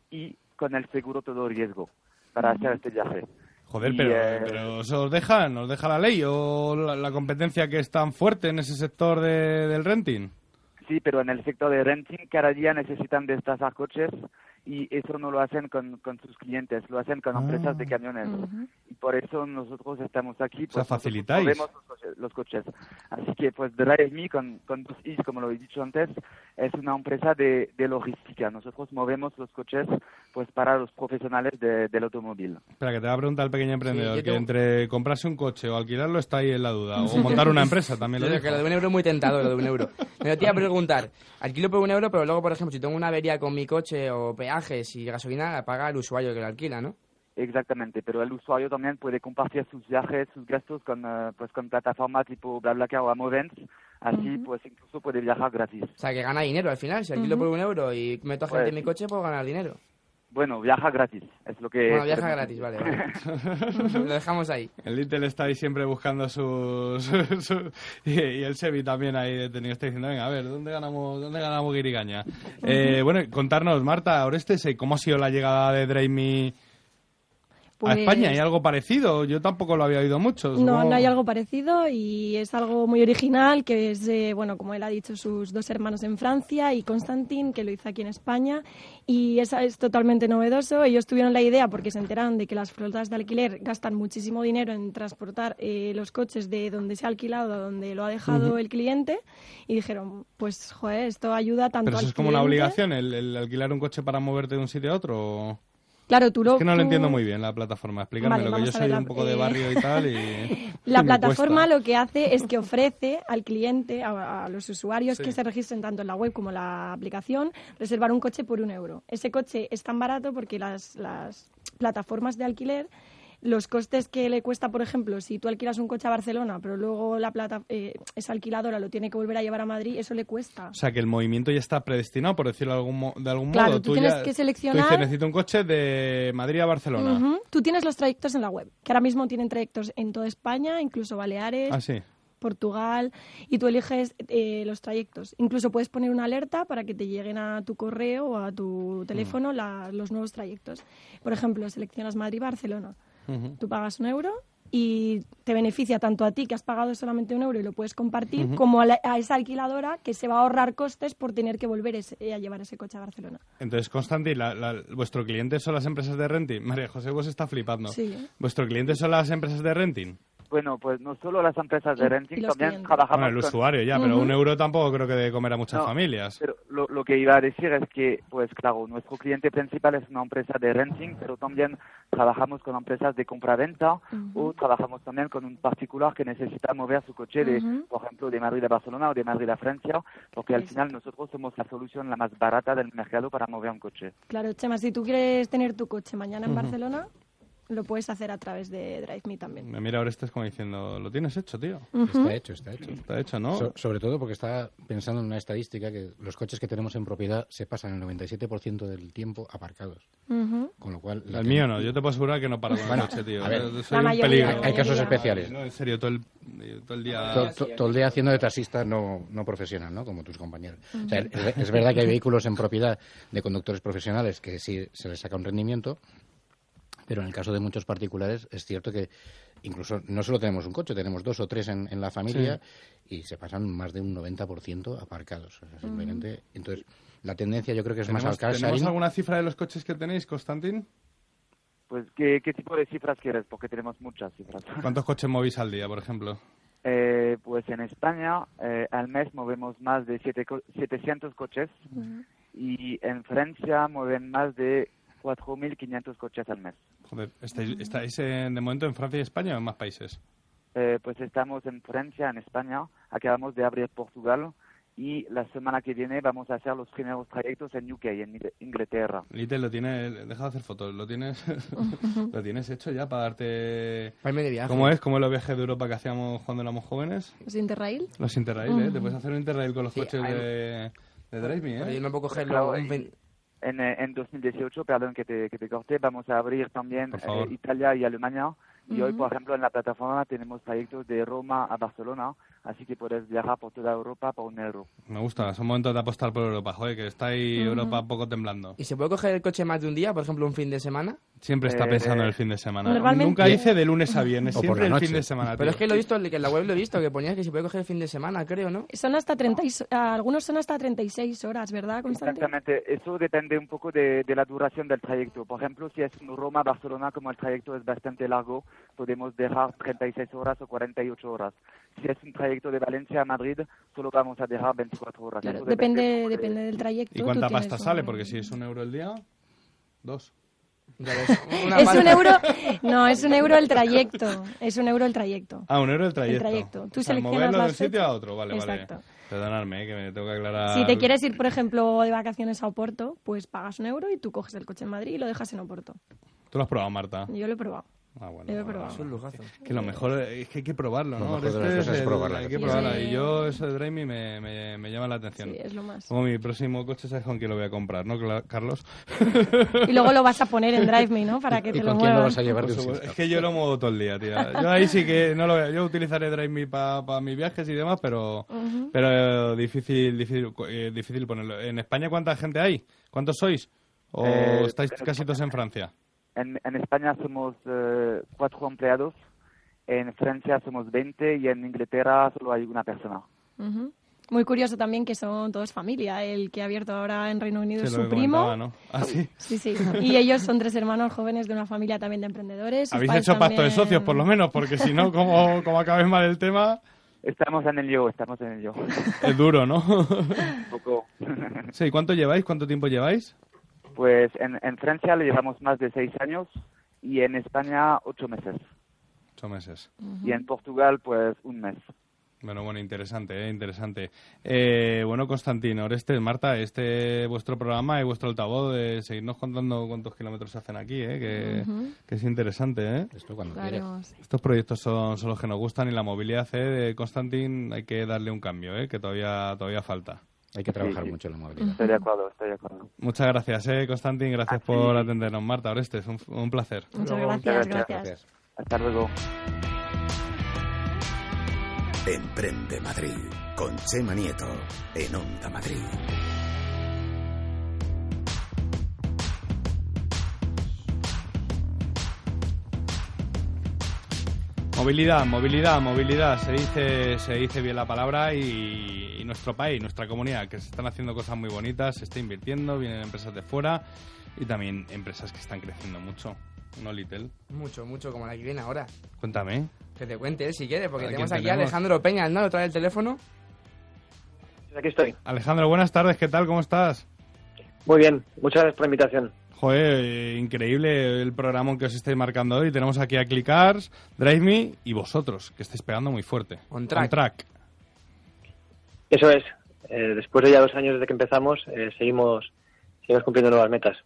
y con el seguro todo riesgo para hacer este viaje. Joder, Y, pero, eh, pero ¿eso os deja, nos deja la ley o la, la competencia que es tan fuerte en ese sector de- del renting? Sí, pero en el sector de renting cada día necesitan destazar coches y eso no lo hacen con, con sus clientes, lo hacen con Ah. empresas de camiones. Ujú. Y por eso nosotros estamos aquí. sea, Pues, facilitáis. movemos Los coches, los coches. Así que, pues, DriveMe, con, con dos Is, como lo he dicho antes, es una empresa de, de logística. Nosotros movemos los coches pues para los profesionales de- del automóvil. Espera, que te va a preguntar el pequeño emprendedor, yo que tengo- entre comprarse un coche o alquilarlo está ahí en la duda. O montar una empresa, también lo dijo. que lo de un euro es muy tentador, lo de un euro. Me te iba a preguntar, alquilo por un euro, pero luego, por ejemplo, si tengo una avería con mi coche o peajes y gasolina, la paga el usuario que lo alquila, ¿no? Exactamente, pero el usuario también puede compartir sus viajes, sus gastos con, eh, pues, con plataformas tipo BlaBlaCar o Amovens. Así, pues, incluso puede viajar gratis. O sea, que gana dinero al final. Si alquilo por un euro y meto a gente Pues en mi sí. coche, puedo ganar dinero. Bueno, viaja gratis, es lo que... Bueno, viaja gratis, vale, vale. lo dejamos ahí. El Little está ahí siempre buscando sus... su- y, y el Sebi también ahí detenido. Está diciendo, venga, a ver, ¿dónde ganamos, dónde ganamos Guirigaña? Eh, bueno, contarnos, Marta, Orestes, eh, ¿cómo ha sido la llegada de Me Pues- a España? ¿Hay algo parecido? Yo tampoco lo había oído mucho. No, supongo- no hay algo parecido y es algo muy original que es, eh, bueno, como él ha dicho, sus dos hermanos en Francia y Constantin, que lo hizo aquí en España. Y es, es totalmente novedoso. Ellos tuvieron la idea porque se enteraron de que las flotas de alquiler gastan muchísimo dinero en transportar eh, los coches de donde se ha alquilado a donde lo ha dejado el cliente y dijeron, pues, joder, esto ayuda tanto Pero eso al es como una cliente- obligación, el, el alquilar un coche para moverte de un sitio a otro. Claro, tú lo... Es que no lo entiendo muy bien la plataforma. Explícamelo, Vale, que yo soy un poco de eh, barrio y tal. Y La plataforma lo que hace es que ofrece al cliente, a, a los usuarios Sí. que se registren tanto en la web como en la aplicación, reservar un coche por un euro. Ese coche es tan barato porque las, las plataformas de alquiler, los costes que le cuesta, por ejemplo, si tú alquilas un coche a Barcelona, pero luego la plata, eh, esa alquiladora lo tiene que volver a llevar a Madrid, eso le cuesta. O sea, que el movimiento ya está predestinado, por decirlo de algún, de algún Claro, modo. tú tienes ya- que Tú seleccionar- dices, necesito un coche de Madrid a Barcelona. Tú tienes los trayectos en la web, que ahora mismo tienen trayectos en toda España, incluso Baleares, Ah, sí. Portugal y tú eliges eh, los trayectos. Incluso puedes poner una alerta para que te lleguen a tu correo o a tu teléfono la- los nuevos trayectos. Por ejemplo, seleccionas Madrid-Barcelona. Tú pagas un euro y te beneficia tanto a ti que has pagado solamente un euro y lo puedes compartir, como a, la- a esa alquiladora que se va a ahorrar costes por tener que volver ese- a llevar ese coche a Barcelona. Entonces, Constantin, la- la- ¿vuestro cliente son las empresas de renting? María José vos está flipando. Sí. ¿Vuestro cliente son las empresas de renting? Bueno, pues no solo las empresas de renting, también clientes. trabajamos Bueno, el con- usuario ya, pero un euro tampoco creo que de comer a muchas No, familias. Pero lo, lo que iba a decir es que, pues claro, nuestro cliente principal es una empresa de renting, pero también trabajamos con empresas de compra-venta o trabajamos también con un particular que necesita mover su coche, de, por ejemplo, de Madrid a Barcelona o de Madrid a Francia, porque al Exacto. final nosotros somos la solución la más barata del mercado para mover un coche. Claro, Chema, si tú quieres tener tu coche mañana en Barcelona, lo puedes hacer a través de DriveMe también. Me mira ahora este es como diciendo, lo tienes hecho, tío. Está hecho, está hecho. Está hecho, ¿no? So- sobre todo porque está pensando en una estadística que los coches que tenemos en propiedad se pasan el 97% del tiempo aparcados. Con lo cual... El mío no, yo te puedo asegurar que no paro con el Bueno, coche, tío. a ver. Yo La soy un mayoría, peligro. la Hay casos especiales. No, en serio, todo el, todo el día... To- to- todo el día haciendo de taxista no, no profesional, ¿no? Como tus compañeros. O sea, es, es verdad que hay vehículos en propiedad de conductores profesionales que sí se les saca un rendimiento, pero en el caso de muchos particulares es cierto que incluso no solo tenemos un coche, tenemos dos o tres en, en la familia y se pasan más de un 90% aparcados. O sea, simplemente, entonces, la tendencia yo creo que es más ¿Tenemos, al car ¿Tenemos alguna cifra de los coches que tenéis, Constantin? Pues, ¿qué, qué tipo de cifras quieres? Porque tenemos muchas cifras. ¿Cuántos coches movéis al día, por ejemplo? Eh, pues en España eh, al mes movemos más de siete co- 700 coches y en Francia mueven más de 4.500 coches al mes. Joder, ¿estáis, estáis en- de momento en Francia y España o en más países? Eh, pues estamos en Francia, en España, acabamos de abrir Portugal y la semana que viene vamos a hacer los primeros trayectos en UK, en Ingl- Inglaterra. Lite, lo tienes... Deja de hacer fotos. ¿Lo tienes, ¿Lo tienes hecho ya para darte... Para irme de viaje. ¿Cómo es? ¿Cómo es los viajes de Europa que hacíamos cuando éramos jóvenes? ¿Es Interrail? Los Interrail, ¿eh? Te puedes hacer un Interrail con los Sí, coches hay- de, de Drive Me, Pero yo ¿eh? no puedo cogerlo Claro, un En, eh, en 2018, perdón que te, que te corté, vamos a abrir también eh, Italia y Alemania. Y hoy, por ejemplo, en la plataforma tenemos trayectos de Roma a Barcelona, así que puedes viajar por toda Europa por un euro. Me gusta, son momentos de apostar por Europa, joder, que está ahí Europa un poco temblando. ¿Y se puede coger el coche más de un día, por ejemplo, un fin de semana? Siempre está Eh, pensando en el fin de semana. normalmente- Nunca dice de lunes a viernes, O por siempre la el fin de semana. Pero tío. es que lo he visto, que en la web lo he visto, que ponía que se puede coger el fin de semana, creo, ¿no? Son hasta 30 y- algunos son hasta 36 horas, ¿verdad, Constantin? Exactamente, eso depende un poco de, de la duración del trayecto. Por ejemplo, si es un Roma-Barcelona, como el trayecto es bastante largo, podemos dejar 36 horas o 48 horas. Si es un trayecto de Valencia a Madrid, solo vamos a dejar 24 horas. Claro, depende, un poco de- depende del trayecto. ¿Y cuánta pasta un- sale? Porque si es un euro el día, dos. Ya ves, una Es un euro, no, es un euro el trayecto. Es un euro el trayecto. Ah, un euro el trayecto. El trayecto. Tú o sea, seleccionas moverlo de un sitio a otro, vale, Exacto. vale. Perdonadme, que me tengo que aclarar. Si te quieres ir, por ejemplo, de vacaciones a Oporto, pues pagas un euro y tú coges el coche en Madrid y lo dejas en Oporto. Tú lo has probado, Marta. Yo lo he probado. Ah, bueno. Yo he bueno, probado. Es un lujazo. Que lo mejor es que hay que probarlo, Lo ¿no? mejor de las Este cosas es el- probarla, Hay que probarla. Sí. Y yo, eso de Drive Me me, llama la atención. Sí, es lo más. Como mi próximo coche, ¿sabes con quién lo voy a comprar, no, Carlos? Y luego lo vas a poner en Drive Me, ¿no? Para que ¿Y te lo con quién lo muevan. vas a llevar? Es que yo lo muevo todo el día, tía. Yo ahí sí que no lo veo. Yo utilizaré Drive Me para mis viajes y demás, pero, pero difícil, difícil, eh, difícil ponerlo. ¿En España cuánta gente hay? ¿Cuántos sois? ¿O Eh, estáis casi todos en Francia? En, en España somos eh, cuatro empleados, en Francia somos 20 y en Inglaterra solo hay una persona. Ujú. Muy curioso también que son todos familia. El que ha abierto ahora en Reino Unido Sí, es su primo. Ah, sí. Sí, sí. Y ellos son tres hermanos jóvenes de una familia también de emprendedores. Habéis hecho pacto de socios, por lo menos, porque si no, como, como acabes mal el tema, Estamos en el yo, estamos en el yo. es duro, ¿no? Un poco. sí, ¿cuánto lleváis? ¿Cuánto tiempo lleváis? Pues en, en Francia le llevamos más de seis años y en España ocho meses. Ocho meses. Y en Portugal pues un mes. Bueno, bueno, interesante, ¿eh? interesante. Eh, bueno, Constantino, Orestes, Marta, este vuestro programa y vuestro altavoz de seguirnos contando cuántos kilómetros se hacen aquí, ¿eh? que, que es interesante. ¿eh? Esto cuando quieras. Claro, sí. Estos proyectos son, son los que nos gustan y la movilidad ¿eh? de Constantin hay que darle un cambio, ¿eh? que todavía, todavía falta. Hay que trabajar Sí. mucho en la movilidad. Estoy de acuerdo, estoy de acuerdo. Muchas gracias, ¿eh, Constantin, gracias A ti. por atendernos. Marta, Orestes, un, un placer. Muchas Luego, gracias, muchas gracias. Hasta luego. Emprende Madrid con Chema Nieto en Onda Madrid. Movilidad, movilidad, movilidad. Se dice, se dice bien la palabra y, y nuestro país, nuestra comunidad, que se están haciendo cosas muy bonitas, se está invirtiendo, vienen empresas de fuera y también empresas que están creciendo mucho. ¿No, Little? Mucho, mucho, como la que viene ahora. Cuéntame. Que te cuente él si quiere, porque ¿A quién tenemos aquí a? Alejandro Peña, ¿no? ¿Trae el teléfono? Aquí estoy. Alejandro, buenas tardes, ¿qué tal? ¿Cómo estás? Muy bien, muchas gracias por la invitación. Joder, eh, increíble el programa que os estáis marcando hoy. Tenemos aquí a Clickars, Drive Me y vosotros, que estáis pegando muy fuerte. On track. On track. Eso es. Eh, después de ya dos años desde que empezamos, eh, seguimos, seguimos cumpliendo nuevas metas.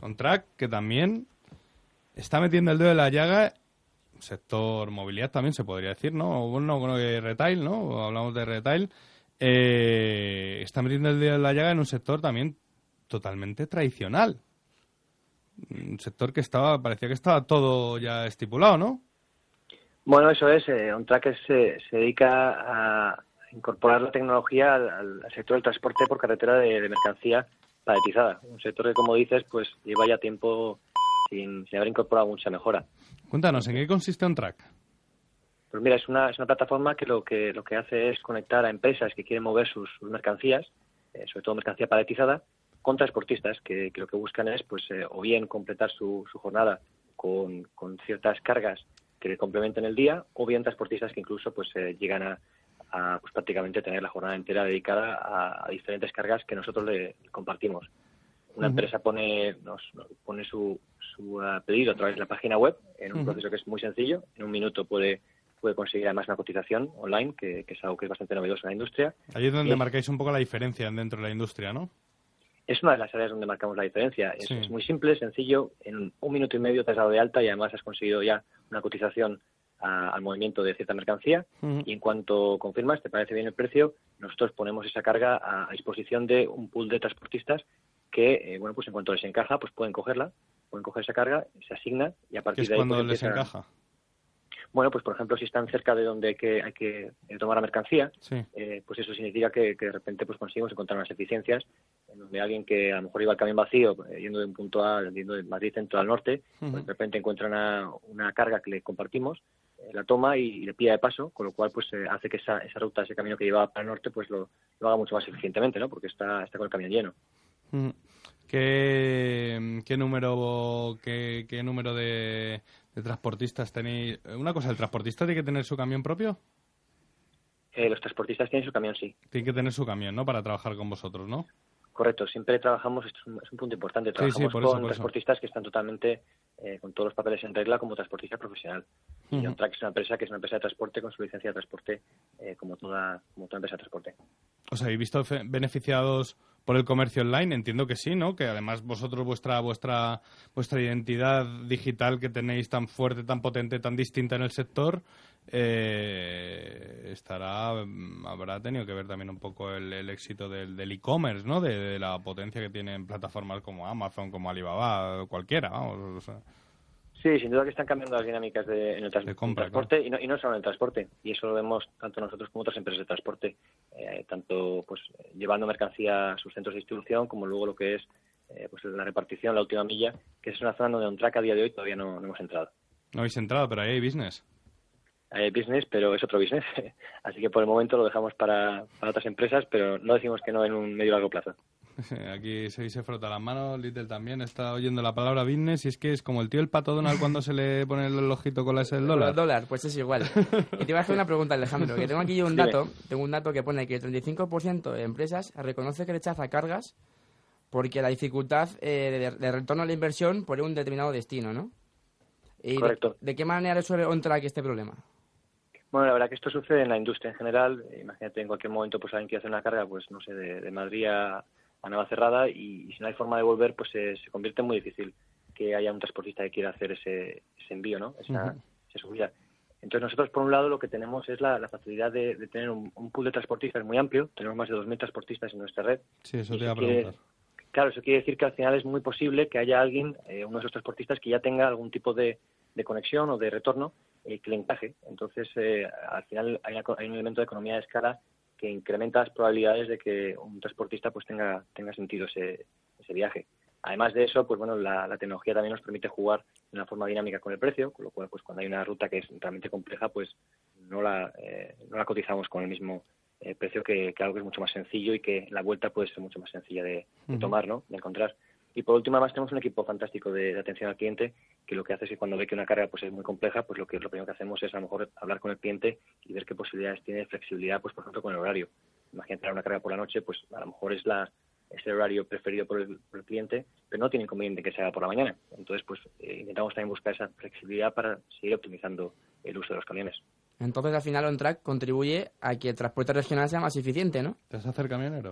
On track, que también está metiendo el dedo en la llaga sector movilidad también se podría decir, ¿no? Bueno, bueno, retail, ¿no? Hablamos de retail. Eh, está metiendo el dedo en la llaga en un sector también totalmente tradicional. Un sector que estaba, parecía que estaba todo ya estipulado, ¿no? Bueno, eso es. Eh, OnTrack se, se dedica a incorporar la tecnología al, sector del transporte por carretera de, mercancía paletizada. Un sector que, como dices, pues lleva ya tiempo sin, haber incorporado mucha mejora. Cuéntanos, ¿en qué consiste OnTrack? Pues mira, es una, es una plataforma que lo que lo que hace es conectar a empresas que quieren mover sus, mercancías, eh, sobre todo mercancía paletizada, con transportistas que, lo que buscan es, pues, eh, o bien completar su, su jornada con, con, ciertas cargas que complementen el día, o bien transportistas que incluso, pues, eh, llegan a, a pues, prácticamente tener la jornada entera dedicada a, diferentes cargas que nosotros le compartimos. Una empresa pone, nos, pone su, su uh, pedido a través de la página web en un proceso que es muy sencillo. En un minuto puede puede conseguir además una cotización online, que, es algo que es bastante novedoso en la industria. Ahí es donde marcáis un poco la diferencia dentro de la industria, ¿no? Es una de las áreas donde marcamos la diferencia. Es, muy simple, sencillo. En un minuto y medio te has dado de alta y además has conseguido ya una cotización al movimiento de cierta mercancía. Y en cuanto confirmas, te parece bien el precio, nosotros ponemos esa carga a, disposición de un pool de transportistas que, eh, bueno, pues en cuanto les encaja, pues pueden cogerla, pueden coger esa carga, se asigna y a partir es de ahí... cuando pues, les encaja? Bueno, pues por ejemplo, si están cerca de donde hay que, hay que eh, tomar la mercancía, eh, pues eso significa que, de repente pues conseguimos encontrar unas eficiencias en donde alguien que a lo mejor iba al camión vacío, eh, yendo de un punto A, yendo de Madrid centro al norte, pues de repente encuentra una, una, carga que le compartimos, la toma y, le pilla de paso, con lo cual pues hace que esa, esa ruta, ese camino que lleva para el norte, pues lo, lo haga mucho más eficientemente, ¿no? Porque está, está con el camión lleno. ¿Qué, qué número, qué, qué número de, de transportistas tenéis? Una cosa, ¿el transportista tiene que tener su camión propio? Eh, los transportistas tienen su camión, sí. Tienen que tener su camión, ¿no? Para trabajar con vosotros, ¿no? Correcto, siempre trabajamos, esto es un, punto importante, trabajamos con transportistas que están totalmente eh, con todos los papeles en regla como transportista profesional. Y OnTrack es una empresa que es una empresa de transporte con su licencia de transporte eh, como, toda, como toda empresa de transporte. ¿Os habéis visto beneficiados por el comercio online? Entiendo que sí, ¿no? Que además vosotros vuestra vuestra vuestra identidad digital que tenéis tan fuerte, tan potente, tan distinta en el sector, eh, estará habrá tenido que ver también un poco el, éxito del e-commerce, ¿no? De, la potencia que tienen plataformas como Amazon, como Alibaba, cualquiera, vamos. Sí, sin duda que están cambiando las dinámicas de, en el, transporte y, no, y no solo en el transporte. Y eso lo vemos tanto nosotros como otras empresas de transporte, eh, tanto pues llevando mercancía a sus centros de distribución como luego lo que es eh, pues la repartición, la última milla, que es una zona donde OnTrack a día de hoy todavía no, hemos entrado. No habéis entrado, pero ahí hay business. Hay business, pero es otro business. Así que por el momento lo dejamos para, para otras empresas, pero no decimos que no en un medio largo plazo. Aquí se, se frota las manos, Little también está oyendo la palabra business y es que es como el tío el pato Donald cuando se le pone el ojito con la S del dólar. El dólar, pues es igual. Y te voy a hacer una pregunta, Alejandro, que tengo aquí un dato, tengo un dato que pone que el 35% de empresas reconoce que rechaza cargas porque la dificultad eh, de, retorno a la inversión por un determinado destino, ¿no? Correcto. De, qué manera resuelve OnTrack este problema? Bueno, la verdad que esto sucede en la industria en general. Imagínate en cualquier momento pues alguien quiere hacer una carga, pues no sé, de, de Madrid a a cerrada y, si no hay forma de volver, pues se, convierte en muy difícil que haya un transportista que quiera hacer ese, envío, ¿no? Esa, subida. Entonces nosotros, por un lado, lo que tenemos es la, facilidad de, tener un, pool de transportistas muy amplio. Tenemos más de 2.000 transportistas en nuestra red. Sí, eso te iba a preguntar. claro, eso quiere decir que al final es muy posible que haya alguien, eh, uno de esos transportistas, que ya tenga algún tipo de, conexión o de retorno eh, que le encaje. Entonces, eh, al final hay, hay, un elemento de economía de escala que incrementa las probabilidades de que un transportista pues tenga, tenga sentido ese, ese viaje. Además de eso, pues bueno, la, tecnología también nos permite jugar de una forma dinámica con el precio, con lo cual, pues cuando hay una ruta que es realmente compleja, pues no la, eh, no la cotizamos con el mismo eh, precio que, algo que es mucho más sencillo y que la vuelta puede ser mucho más sencilla de, tomar, ¿no? De encontrar. Y por último, además tenemos un equipo fantástico de, atención al cliente que lo que hace es que cuando ve que una carga pues es muy compleja, pues lo que lo primero que hacemos es a lo mejor hablar con el cliente y ver qué posibilidades tiene de flexibilidad, pues por ejemplo con el horario. Imagínate una carga por la noche, pues a lo mejor es la es el horario preferido por el, cliente, pero no tiene inconveniente que sea por la mañana. Entonces, pues eh, intentamos también buscar esa flexibilidad para seguir optimizando el uso de los camiones. Entonces, al final, OnTrack contribuye a que el transporte regional sea más eficiente, ¿no? ¿Te vas a hacer camionero?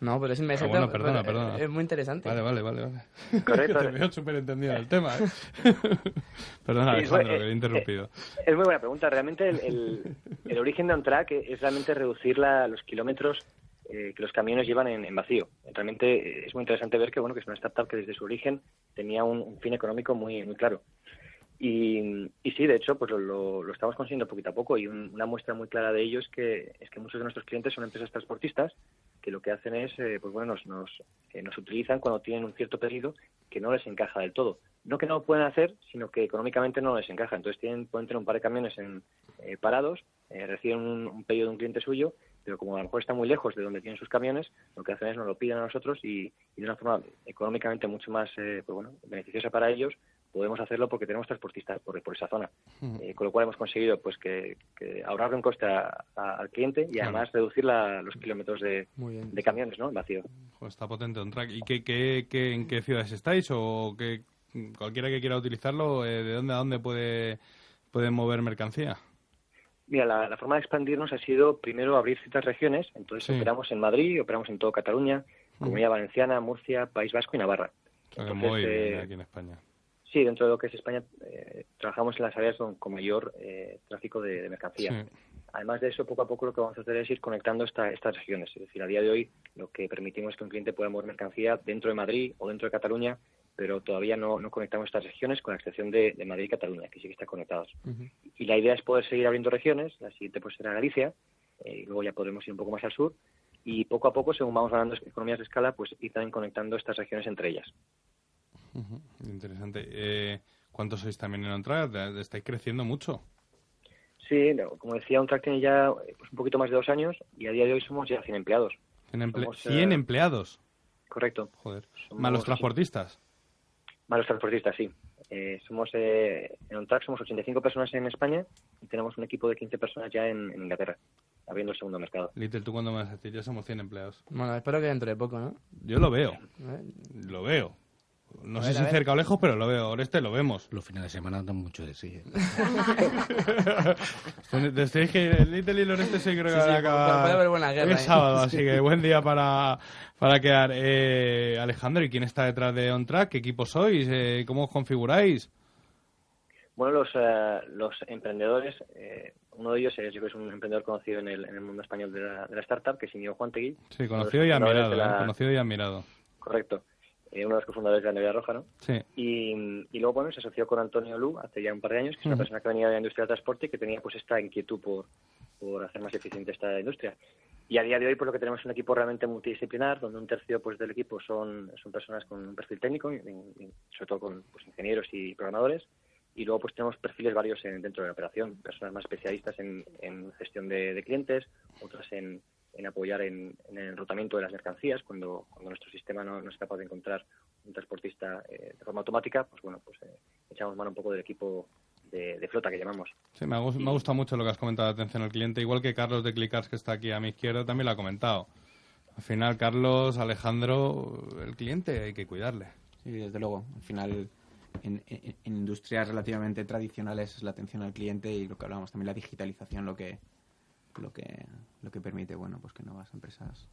No, pero es me Ah, siento- bueno, perdona, pero, perdona. eh, Es muy interesante. Vale, vale, vale. vale. Correcto. Te veo súper entendido del tema. ¿eh? Perdona, Sí, Alejandro, fue- que he interrumpido. Es muy buena pregunta. Realmente el, el- el origen de OnTrack es realmente reducir la- los kilómetros eh, que los camiones llevan en, en vacío. Realmente eh, es muy interesante ver que bueno que es una startup que desde su origen tenía un, un fin económico muy muy claro. Y, y sí, de hecho, pues lo, lo- estamos consiguiendo poquito a poco y un- una muestra muy clara de ello es que, es que muchos de nuestros clientes son empresas transportistas que lo que hacen es, eh, pues bueno, nos, nos, eh, nos utilizan cuando tienen un cierto pedido que no les encaja del todo. No que no lo pueden hacer, sino que económicamente no les encaja. Entonces tienen, pueden tener un par de camiones en, eh, parados, eh, reciben un, un pedido de un cliente suyo, pero como a lo mejor está muy lejos de donde tienen sus camiones, lo que hacen es nos lo piden a nosotros y, y de una forma económicamente mucho más eh, pues bueno, beneficiosa para ellos, podemos hacerlo porque tenemos transportistas por, por esa zona. Eh, con lo cual hemos conseguido pues que, que ahorrarle un coste a- a- al cliente y además reducir la- los kilómetros de, camiones ¿no? en vacío. Joder, está potente OnTrack. ¿Y qué, qué, qué- en qué ciudades estáis? ¿O que cualquiera que quiera utilizarlo, eh, de dónde a dónde puede, puede mover mercancía? Mira, la, la forma de expandirnos ha sido primero abrir ciertas regiones, entonces Sí. operamos en Madrid, operamos en todo Cataluña, Comunidad Valenciana, Murcia, País Vasco y Navarra. O sea, que Entonces, muy bien eh, aquí en España. Sí, dentro de lo que es España, eh, trabajamos en las áreas con, con mayor eh, tráfico de, de mercancía. Sí. Además de eso, poco a poco lo que vamos a hacer es ir conectando esta- estas regiones. Es decir, a día de hoy lo que permitimos es que un cliente pueda mover mercancía dentro de Madrid o dentro de Cataluña, pero todavía no, no conectamos estas regiones con la excepción de, de Madrid y Cataluña, que sí que están conectados. Y la idea es poder seguir abriendo regiones. La siguiente pues será Galicia, eh, y luego ya podremos ir un poco más al sur. Y poco a poco, según vamos ganando economías de escala, pues ir también conectando estas regiones entre ellas. Ujú, Interesante. Eh, ¿Cuántos sois también en OnTrack? Estáis creciendo mucho. Sí, no, como decía, un track tiene ya eh, pues, un poquito más de dos años y a día de hoy somos ya 100 empleados. 100, emple- Somos, 100 eh, empleados. Correcto. Joder. Somos- Más los transportistas. Malos transportistas, sí. Eh, somos eh, en OnTrack somos 85 personas en España y tenemos un equipo de 15 personas ya en, en Inglaterra, abriendo el segundo mercado. Little, ¿tú cuándo me vas a decir? Ya somos 100 empleados. Bueno, espero que dentro de poco, ¿no? Yo lo veo. Ver. Lo veo. No A sé ver, si cerca o lejos, pero lo veo. Oreste, lo vemos. Los fines de semana dan mucho de sí. ¿eh? Desde que el Little y el Oreste sí creo que Sí, sí, van a acabar- puede haber buena guerra, es ¿eh? sábado, así que buen día para, para quedar. Eh, Alejandro, ¿y quién está detrás de OnTrack? ¿Qué equipo sois? Eh, ¿Cómo os configuráis? Bueno, los, eh, los emprendedores, eh, uno de ellos es, yo creo que es un emprendedor conocido en el, en el mundo español de la, de la startup, que es Iñigo Juantegui. Sí, conocido y admirado. ¿eh? Conocido y admirado. Correcto. Eh, uno de los cofundadores de la Nevera Roja, ¿no? Sí. Y, y luego, bueno, se asoció con Antonio Lu hace ya un par de años, que es una persona que venía de la industria del transporte y que tenía pues esta inquietud por, por hacer más eficiente esta industria. Y a día de hoy, pues lo que tenemos es un equipo realmente multidisciplinar, donde un tercio pues del equipo son, son personas con un perfil técnico, y- y- sobre todo con pues, ingenieros y programadores. Y luego pues tenemos perfiles varios en- dentro de la operación, personas más especialistas en, en gestión de, de clientes, otras en, en apoyar en, en el enrutamiento de las mercancías, cuando, cuando nuestro sistema no, no es capaz de encontrar un transportista eh, de forma automática, pues bueno, pues eh, echamos mano un poco del equipo de, de flota que llamamos. Sí, me ha, me ha gustado mucho lo que has comentado de atención al cliente, igual que Carlos de Clicars, que está aquí a mi izquierda, también lo ha comentado. Al final, Carlos, Alejandro, el cliente hay que cuidarle. Sí, desde luego. Al final, en, en- en industrias relativamente tradicionales es la atención al cliente y lo que hablábamos también, la digitalización, lo que lo que lo que permite, bueno, pues que nuevas empresas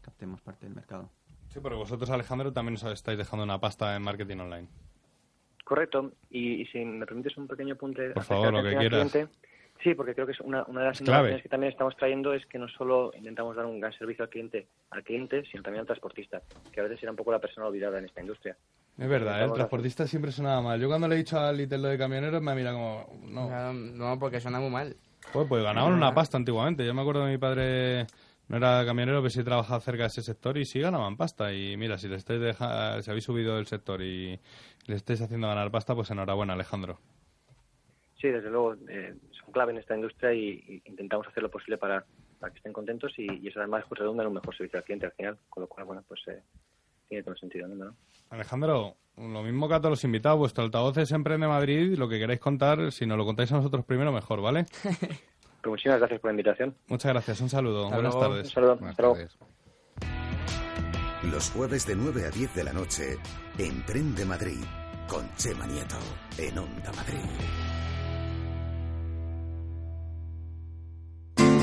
captemos parte del mercado. Sí, pero vosotros, Alejandro, también os estáis dejando una pasta en marketing online. Correcto. Y, y si me permites un pequeño apunte. Por acerca favor, de lo que quieras. cliente, Sí, porque creo que es una, una de las innovaciones que también estamos trayendo es que no solo intentamos dar un gran servicio al cliente, al cliente, sino también al transportista, que a veces era un poco la persona olvidada en esta industria. Es verdad, ¿eh? el transportista siempre sonaba mal. Yo cuando le he dicho al Little lo de camioneros me mira como... No, no, porque suena muy mal. Pues, pues ganaban una pasta antiguamente. Yo me acuerdo de mi padre, no era camionero, pero sí trabajaba cerca de ese sector y sí ganaban pasta. Y mira, si le estáis deja- si habéis subido del sector y le estáis haciendo ganar pasta, pues enhorabuena, Alejandro. Sí, desde luego, eh, son clave en esta industria y, intentamos hacer lo posible para, para que estén contentos y, y eso además pues, redunda en un mejor servicio al cliente al final, con lo cual, bueno, pues eh, tiene todo el sentido del mundo, ¿no? Alejandro, lo mismo que a todos los invitados, vuestro altavoz es Emprende Madrid, lo que queráis contar, si nos lo contáis a nosotros primero, mejor, ¿vale? Pues muchísimas gracias por la invitación. Muchas gracias, un saludo, Hasta buenas luego. tardes. Un saludo, Buenas hasta luego. tardes. Los jueves de 9 a 10 de la noche, Emprende Madrid, con Chema Nieto, en Onda Madrid.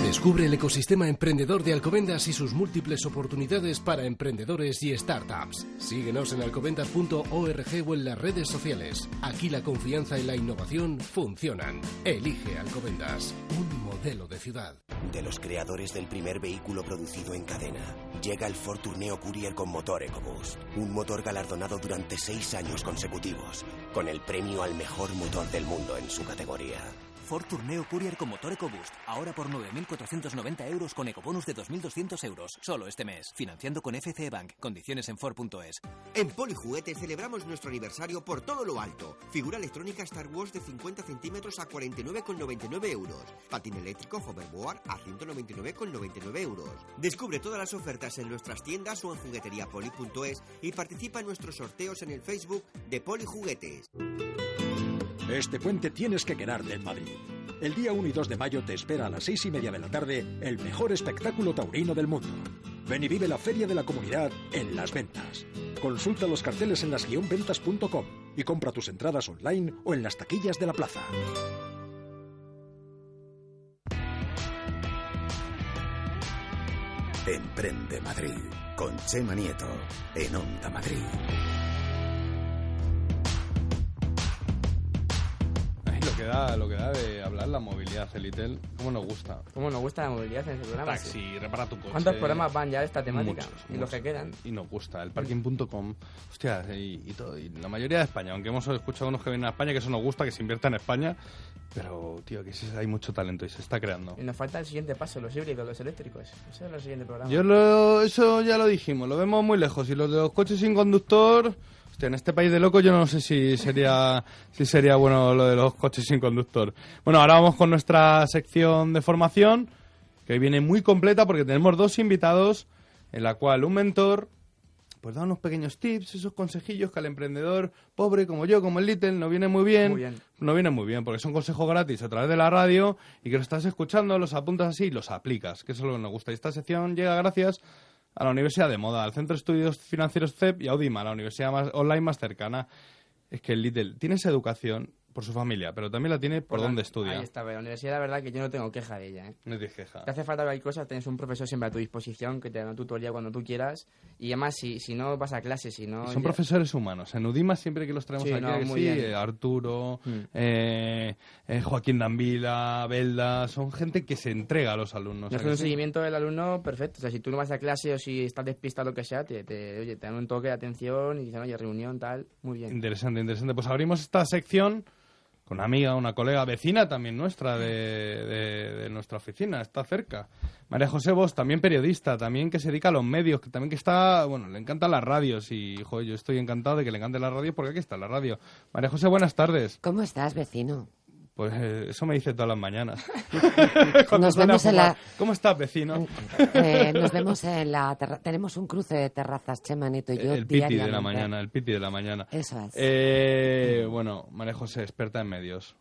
Descubre el ecosistema emprendedor de Alcobendas y sus múltiples oportunidades para emprendedores y startups. Síguenos en alcobendas.org o en las redes sociales. Aquí la confianza y la innovación funcionan. Elige Alcobendas, un modelo de ciudad. De los creadores del primer vehículo producido en cadena, llega el Ford Tourneo Courier con motor EcoBoost. Un motor galardonado durante seis años consecutivos, con el premio al mejor motor del mundo en su categoría. Ford Tourneo Courier con motor EcoBoost. Ahora por 9.490 euros con ecobonus de 2.200 euros. Solo este mes. Financiando con FCE Bank. Condiciones en Ford.es. En Polijuguetes celebramos nuestro aniversario por todo lo alto. Figura electrónica Star Wars de 50 centímetros a 49,99 euros. Patín eléctrico Hoverboard a 199,99 euros. Descubre todas las ofertas en nuestras tiendas o en jugueteriapoli.es y participa en nuestros sorteos en el Facebook de Polijuguetes. Este puente tienes que quedarte en Madrid. El día 1 y 2 de mayo te espera a las 6 y media de la tarde el mejor espectáculo taurino del mundo. Ven y vive la Feria de la Comunidad en Las Ventas. Consulta los carteles en las-ventas.com y compra tus entradas online o en las taquillas de la plaza. Emprende Madrid con Chema Nieto en Onda Madrid. Que da, lo que da de hablar la movilidad, Elitel, cómo nos gusta. ¿Cómo nos gusta la movilidad en ese programa? Taxi, Sí. repara tu coche. ¿Cuántos programas van ya de esta temática? Muchos, y los muchos. que quedan. Y nos gusta. El parking.com, hostia, y, y todo, y la mayoría de España, aunque hemos escuchado unos que vienen a España, que eso nos gusta, que se invierta en España, pero, tío, que sí hay mucho talento y se está creando. Y nos falta el siguiente paso, los híbridos, los eléctricos. Ese es el siguiente programa. Yo lo, eso ya lo dijimos, lo vemos muy lejos. Y los de los coches sin conductor, hostia, en este país de locos yo no sé si sería, si sería bueno lo de los coches sin conductor. Bueno, ahora vamos con nuestra sección de formación, que hoy viene muy completa porque tenemos dos invitados, en la cual un mentor pues da unos pequeños tips, esos consejillos que al emprendedor pobre como yo, como el Little, no viene muy bien. Muy bien. No viene muy bien, porque son consejos gratis a través de la radio y que lo estás escuchando, los apuntas así y los aplicas, que eso es lo que nos gusta. Y esta sección llega gracias a la Universidad de Moda, al Centro de Estudios Financieros CEP y a Audima, la universidad más, online más cercana. Es que el Little tiene esa educación por su familia, pero también la tiene por, la- donde estudia. Ahí está, pero la universidad, la verdad que yo no tengo queja de ella. ¿eh? No te queja. Te hace falta cualquier cosa, tienes un profesor siempre a tu disposición que te da una tutoría cuando tú quieras. Y además, si, si no vas a clase, si no. Y son ya- profesores humanos. En Udima siempre que los traemos Sí, aquí, no, ¿a que muy sí, bien. Arturo, Mm. eh, eh, Joaquín Dambila, Belda, son gente que se entrega a los alumnos. No ¿a es un sí? seguimiento del alumno perfecto. O sea, si tú no vas a clase o si estás despistado lo que sea, te, te- oye, te dan un toque de atención y dicen, oye, reunión, tal. Muy bien. Interesante, interesante. Pues abrimos esta sección con una amiga, una colega vecina también nuestra de, de- nuestra oficina, está cerca. María José Vos, también periodista, también que se dedica a los medios, que también que está, bueno, le encantan las radios y, joder, yo estoy encantado de que le encante la radio porque aquí está la radio. María José, buenas tardes. ¿Cómo estás, vecino? Pues eh, eso me dice todas las mañanas. Nos vemos en la- ¿Cómo estás, vecino? Eh, nos vemos en la terra- Tenemos un cruce de terrazas, Chema Neto y yo. el piti de la mañana, el piti de la mañana. Eso es. Eh, bueno, María José, experta en medios.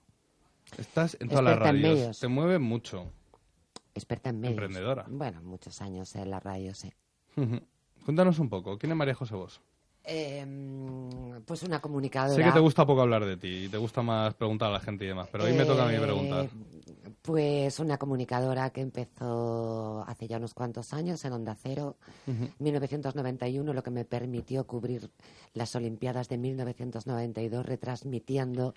Estás en todas las Experta en radios. medios. Te mueve mucho. Experta en medios. Emprendedora. Bueno, muchos años en la radio, sí. Cuéntanos un poco, ¿quién es María José Vos? Eh, mm, pues una comunicadora. Sé que te gusta poco hablar de ti y te gusta más preguntar a la gente y demás, pero hoy me toca a mí Eh, preguntar. Pues una comunicadora que empezó hace ya unos cuantos años en Onda Cero, Ujú. 1991, lo que me permitió cubrir las Olimpiadas de 1992, retransmitiendo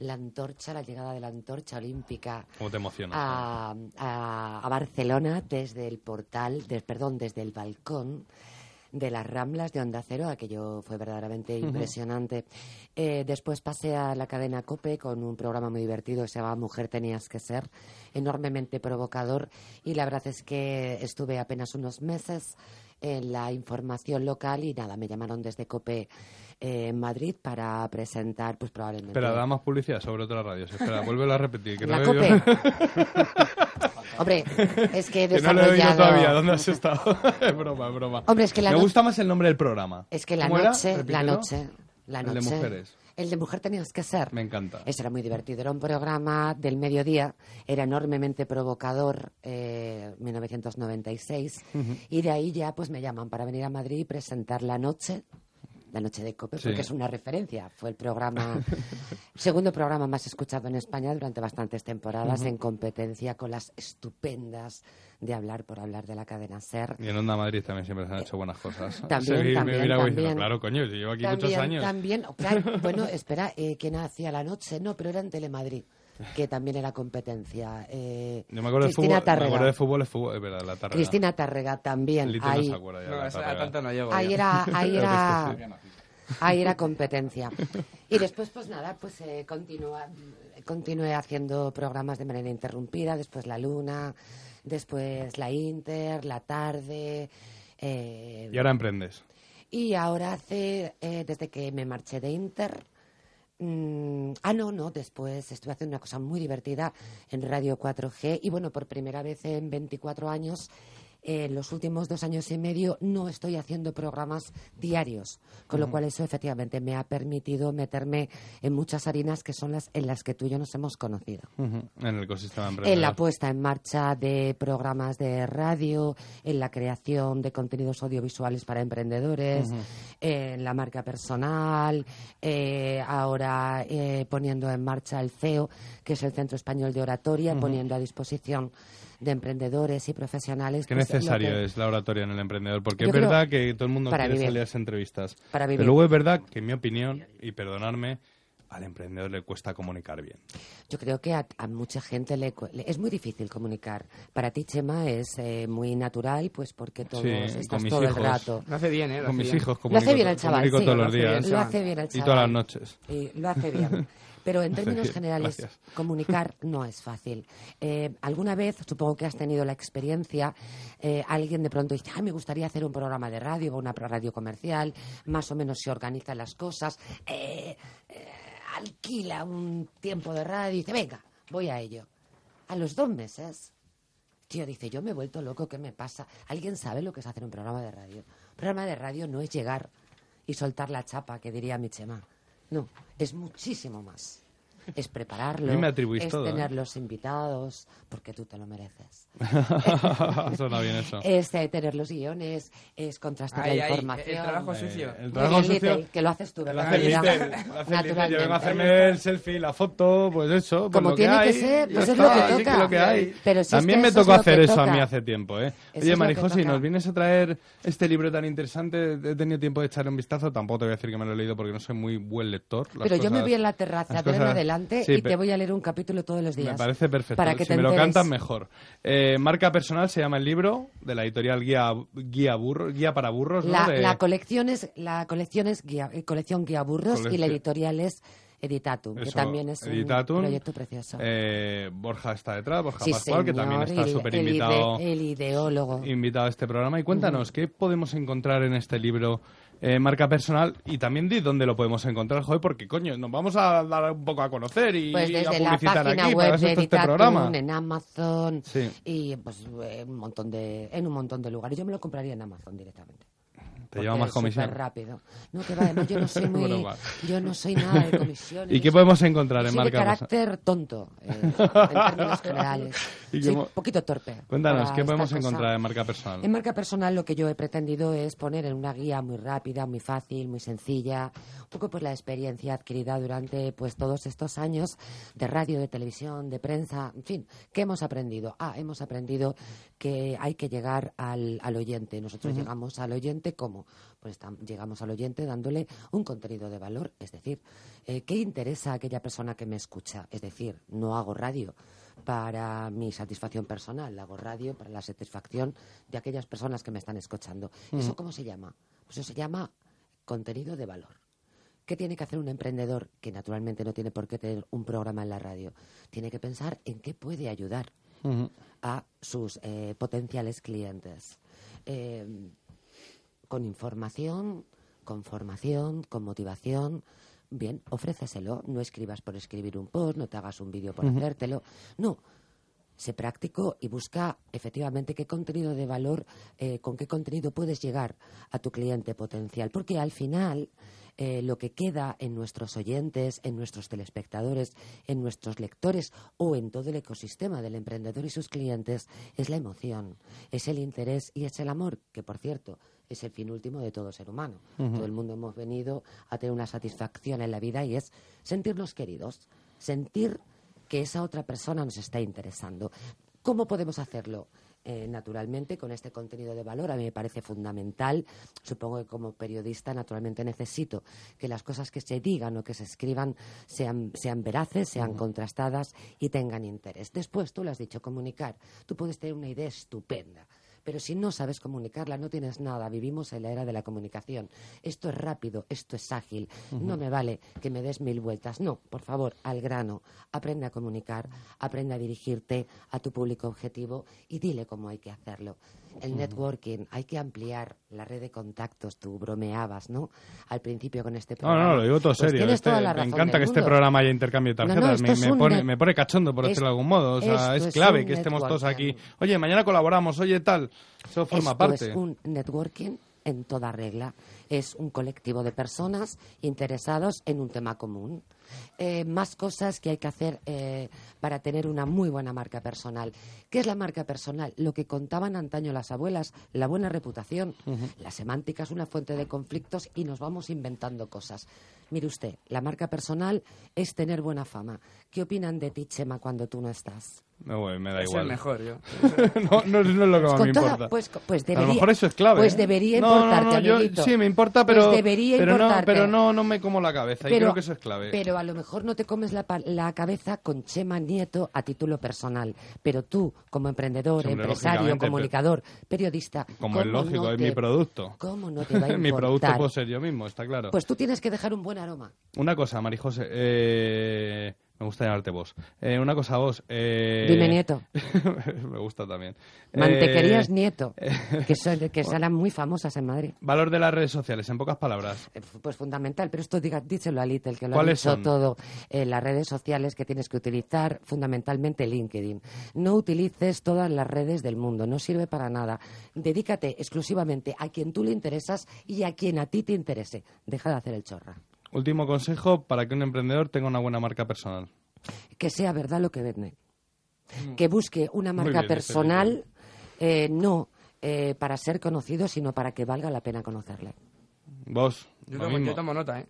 la antorcha, la llegada de la antorcha olímpica ¿Cómo te emocionas? a, a- a Barcelona desde el portal, des- perdón, desde el balcón de las Ramblas de Onda Cero, aquello fue verdaderamente impresionante. Eh, después pasé a la cadena COPE con un programa muy divertido que se llamaba Mujer tenías que ser, enormemente provocador y la verdad es que estuve apenas unos meses en la información local y nada, me llamaron desde COPE en Madrid para presentar pues probablemente... Espera, da más publicidad sobre otras radios. Espera, vuélvelo a repetir. Que La no oído- Hombre, es que he Que no lo he desarrollado- todavía. ¿Dónde has estado? es broma, es broma. Hombre, es que la Me no- gusta más el nombre del programa. Es que la noche, la noche, la El noche. de mujeres. El de mujer tenías que ser. Me encanta. Ese era muy divertido. Era un programa del mediodía, era enormemente provocador, eh, 1996. Ujú. Y de ahí ya pues me llaman para venir a Madrid y presentar la noche La Noche de Cope, Sí. porque es una referencia. Fue el programa, segundo programa más escuchado en España durante bastantes temporadas, en competencia con las estupendas de hablar por hablar de la cadena SER. Y en Onda Madrid también siempre se han hecho buenas cosas. También, Sí, me también, mira como diciendo, también. claro, coño, si llevo aquí muchos También, años. También, claro, bueno, espera, eh, ¿quién hacía la noche? No, pero era en Telemadrid, que también era competencia. Eh, Yo me acuerdo de Cristina fútbol, me Tárrega. acuerdo de fútbol, es fútbol, es verdad, la Tárrega. Cristina Tárrega también. Lito no ahí, se acuerda ya de No, esa- tanto no llego ahí yo. era, ahí era, este ahí era competencia. Y después, pues nada, pues eh, continúa, continué haciendo programas de manera interrumpida, después La Luna, después La Inter, La Tarde. eh, Y ahora emprendes. y ahora hace, eh, desde que me marché de Inter, mm, ah, no, no, después estuve haciendo una cosa muy divertida en Radio 4G y bueno, por primera vez en 24 años, eh, en los últimos dos años y medio no estoy haciendo programas diarios, con lo Ujú. cual eso efectivamente me ha permitido meterme en muchas harinas que son las en las que tú y yo nos hemos conocido. En el ecosistema emprendedor. En la puesta en marcha de programas de radio, en la creación de contenidos audiovisuales para emprendedores, en la marca personal, eh, ahora eh, poniendo en marcha el CEO, que es el Centro Español de Oratoria, poniendo a disposición de emprendedores y profesionales. Qué pues, necesario que- es la oratoria en el emprendedor, porque Yo es creo- verdad que todo el mundo para quiere vivir. salir a las entrevistas. Para vivir. Pero luego es verdad que, en mi opinión, y perdonarme, al emprendedor le cuesta comunicar bien. Yo creo que a, a mucha gente le, le- es muy difícil comunicar. Para ti, Chema, es eh, muy natural, pues porque todos Sí, estás con mis todo hijos. el rato. Lo hace bien, ¿eh? Lo Con mis bien. hijos Lo hace comunico bien el chaval, comunico sí, todos lo los bien, días. lo hace bien el Y todas chaval. las noches. Y lo hace bien. Pero en términos generales, gracias. comunicar no es fácil. Eh, alguna vez, supongo que has tenido la experiencia, eh, alguien de pronto dice, "Ay, me gustaría hacer un programa de radio o una radio comercial, más o menos se organizan las cosas, eh, eh, alquila un tiempo de radio y dice, venga, voy a ello. A los dos meses, tío, dice, yo me he vuelto loco, ¿qué me pasa? ¿Alguien sabe lo que es hacer un programa de radio? Un programa de radio no es llegar y soltar la chapa, que diría mi Chema. No, es muchísimo más. Es prepararlo, A mí me atribuís es todo, ¿eh? tener los invitados, porque tú te lo mereces. Suena bien eso. Es eh, tener los guiones, es contrastar Ay, la ay, información. el trabajo sucio. Eh, el Muy trabajo bien, sucio. Little, que lo haces tú, Lo ¿verdad? lo hace. Yo vengo a hacerme el selfie, la foto, pues eso. pues Como lo tiene que, que hay, ser, pues es está, lo que toca. es lo que hay. Pero si es También que me es tocó lo que hacer eso a toca. mí hace tiempo, ¿eh? Eso Oye, es lo que Marijosi, nos vienes a traer este libro tan interesante. He tenido tiempo de echarle un vistazo. Tampoco te voy a decir que me lo he leído porque no soy muy buen lector. Las Pero yo me voy en la terraza, las ven cosas- Sí, y te voy a leer un capítulo todos los días. Me parece perfecto. Para que si te me lo cantan, mejor. Eh, marca personal se llama el libro de la editorial Guía, Guía, Burro, Guía para Burros, ¿no? La, De- la colección es, la colección es guía, eh, colección Guía Burros y la editorial es Editatum, que también es Editatum. un proyecto precioso. Eh, Borja está detrás, Borja Sí, Pascual, que también está súper el ide- invitado. el ideólogo. Invitado a este programa. Y cuéntanos, ¿qué podemos encontrar en este libro? Eh, marca personal y también di dónde lo podemos encontrar, joder, porque coño, nos vamos a dar un poco a conocer y, Pues a la publicitar página aquí, web para eso de está este programa. en Amazon Sí. y pues en un montón de en un montón de lugares. Yo me lo compraría en Amazon directamente. Te lleva más comisión. súper rápido. No, que va, además yo no soy muy, Bueno, va. yo no soy nada de comisión. ¿Y qué podemos encontrar en de marca personal? carácter tonto, eh, en términos generales. ¿Y Soy cómo- un poquito torpe. Cuéntanos, ¿qué podemos cosa. encontrar en marca personal? En marca personal lo que yo he pretendido es poner en una guía muy rápida, muy fácil, muy sencilla, un poco pues la experiencia adquirida durante pues todos estos años de radio, de televisión, de prensa, en fin, ¿qué hemos aprendido? Ah, hemos aprendido que hay que llegar al, al oyente. Nosotros llegamos al oyente Pues llegamos al oyente dándole un contenido de valor, es decir, eh, ¿qué interesa a aquella persona que me escucha? Es decir, no hago radio para mi satisfacción personal, hago radio para la satisfacción de aquellas personas que me están escuchando. ¿Eso Ujú. cómo se llama? Pues eso se llama contenido de valor. ¿Qué tiene que hacer un emprendedor que naturalmente no tiene por qué tener un programa en la radio? Tiene que pensar en qué puede ayudar a sus eh, potenciales clientes. Eh, con información, con formación, con motivación. Bien, ofréceselo. No escribas por escribir un post, no te hagas un vídeo por hacértelo. No. Sé práctico y busca efectivamente qué contenido de valor, eh, con qué contenido puedes llegar a tu cliente potencial. Porque al final eh, lo que queda en nuestros oyentes, en nuestros telespectadores, en nuestros lectores o en todo el ecosistema del emprendedor y sus clientes es la emoción, es el interés y es el amor, que por cierto es el fin último de todo ser humano. Todo el mundo hemos venido a tener una satisfacción en la vida y es sentirnos queridos, sentir que esa otra persona nos está interesando. ¿Cómo podemos hacerlo? Eh, naturalmente, con este contenido de valor, a mí me parece fundamental. Supongo que como periodista, naturalmente, necesito que las cosas que se digan o que se escriban sean, sean veraces, sean contrastadas y tengan interés. Después, tú lo has dicho, comunicar. Tú puedes tener una idea estupenda. Pero si no sabes comunicarla, no tienes nada. Vivimos en la era de la comunicación. Esto es rápido, esto es ágil. No me vale que me des mil vueltas. No, por favor, al grano. Aprende a comunicar, aprende a dirigirte a tu público objetivo y dile cómo hay que hacerlo. El networking, hay que ampliar la red de contactos. Tú bromeabas, ¿no? Al principio con este No, programa. no, lo digo todo Pues serio. este- me encanta que este programa haya intercambio de No, no, tarjetas. esto me, es me un pone, me pone cachondo, por es- decirlo de algún modo. O sea, es es clave un que estemos todos aquí. Oye, mañana colaboramos, oye, tal. Eso forma Esto parte. es un networking en toda regla. Es un colectivo de personas interesados en un tema común. Eh, más cosas que hay que hacer eh, para tener una muy buena marca personal. ¿Qué es la marca personal? Lo que contaban antaño las abuelas, la buena reputación. La semántica es una fuente de conflictos y nos vamos inventando cosas. Mire usted, la marca personal es tener buena fama. ¿Qué opinan de ti, Chema, cuando tú no estás? Me, voy, me da Es el igual. mejor, yo. no, no, no es lo que más Con me toda- importa. pues- pues a lo mejor eso es clave. pues ¿eh? debería No, no, importarte, no, yo- sí, me importa, Pues pero, debería pero, no, importarte. pero no, no me como la cabeza. y Pero- creo que eso es clave. Pero a lo mejor no te comes la, cabeza con Chema Nieto a título personal. Pero tú, como emprendedor, empresario, comunicador, periodista. Como es ¿cómo lógico, no es te- mi producto. ¿Cómo no te va a mi producto importar? puedo ser yo mismo, está claro. Pues tú tienes que dejar un buen aroma. Una cosa, Marijose. Eh, me gusta llamarte vos. Eh, una cosa, vos. Eh, Dime Nieto. me gusta también. Mantequerías Eh, Nieto, que, son, que serán muy famosas en Madrid. Valor de las redes sociales, en pocas palabras. Pues fundamental, pero esto diga, díselo a Little, que lo ha ¿Cuáles dicho son? todo. Eh, las redes sociales que tienes que utilizar, fundamentalmente LinkedIn. No utilices todas las redes del mundo, no sirve para nada. Dedícate exclusivamente a quien tú le interesas y a quien a ti te interese. Deja de hacer el chorra. Último consejo para que un emprendedor tenga una buena marca personal. Que sea verdad lo que vende. Que busque una marca bien, personal, eh, no eh, para ser conocido, sino para que valga la pena conocerle. Vos, Yo lo tomo, mismo. yo tomo nota, ¿eh?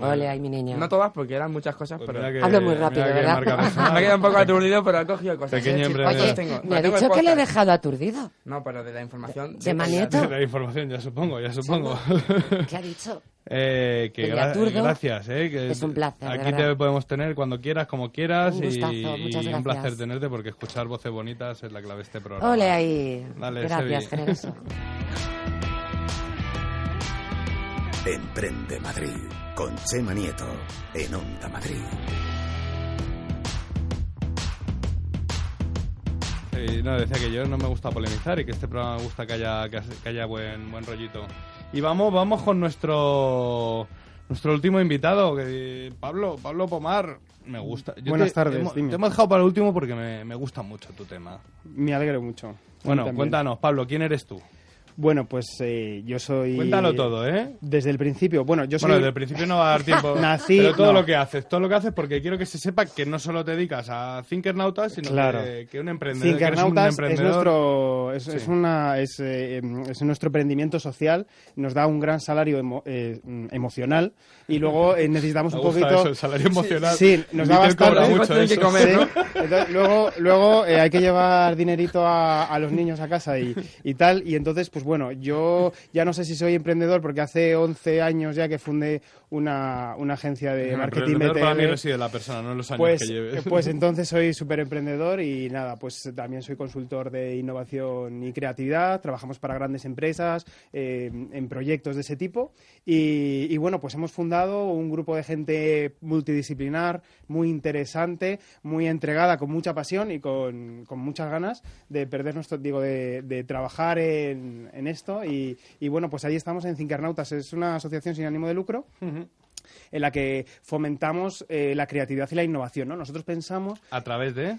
Ole, ay, mi niña. No todas porque eran muchas cosas, pero... mira que- Hablo muy rápido, ¿verdad? Me ha quedado un poco aturdido, pero he cogido cosas. Pequeño ¿eh? emprendedor. Chispas Oye, tengo. me ha dicho que le he dejado aturdido. No, pero de la información... ¿De Manieto? De la información, ya supongo, ya supongo. ¿Qué ha dicho? Eh, que gra- aturdo. gracias, eh, que Es un placer, Aquí te podemos tener cuando quieras, como quieras Un gustazo, y, muchas y un placer tenerte porque escuchar voces bonitas es la clave de este programa. Ole ahí. Dale, Gracias, Sebi. generoso. Emprende Madrid con Chema Nieto en Onda Madrid. Sí, no, decía que yo no me gusta polemizar y que este programa me gusta que haya, que haya buen, buen rollito. Y vamos, vamos con nuestro nuestro último invitado, que Pablo, Pablo Pomar. Me gusta. Yo Buenas te- tardes, te hemos- dime. Te hemos dejado para el último porque me, me gusta mucho tu tema. Me alegro mucho. Bueno, cuéntanos, Pablo, ¿quién eres tú? Bueno, pues eh, yo soy... Cuéntalo todo, ¿eh? Desde el principio. Bueno, yo soy... Bueno, desde el principio no va a dar tiempo. Nací... Pero todo no. lo que haces, todo lo que haces, porque quiero que se sepa que no solo te dedicas a Thinkernautas, sino Claro. que, que un emprendedor. que eres un Thinkernautas es nuestro es, Sí. es una es, eh, es nuestro emprendimiento social nos da un gran salario emo- eh, emocional y luego eh, necesitamos Me un gusta poquito eso, el salario emocional. sí nos da bastante mucho Tienen que eso. comer, Sí. ¿no? Entonces, luego luego eh, hay que llevar dinerito a, a los niños a casa y, y tal y entonces pues bueno yo ya no sé si soy emprendedor porque hace 11 años ya que fundé una, una agencia de El marketing emprendedor para mí reside la persona, no los años Pues, que lleves. pues entonces soy súper emprendedor y nada, pues también soy consultor de innovación y creatividad, trabajamos para grandes empresas eh, en proyectos de ese tipo. Y, y bueno, pues hemos fundado un grupo de gente multidisciplinar, muy interesante, muy entregada, con mucha pasión y con, con muchas ganas de perder nuestro, digo, de, de trabajar en, en esto. Y, y bueno, pues ahí estamos en Cinkernautas, es una asociación sin ánimo de lucro en la que fomentamos eh, la creatividad y la innovación. ¿no? Nosotros pensamos A través de.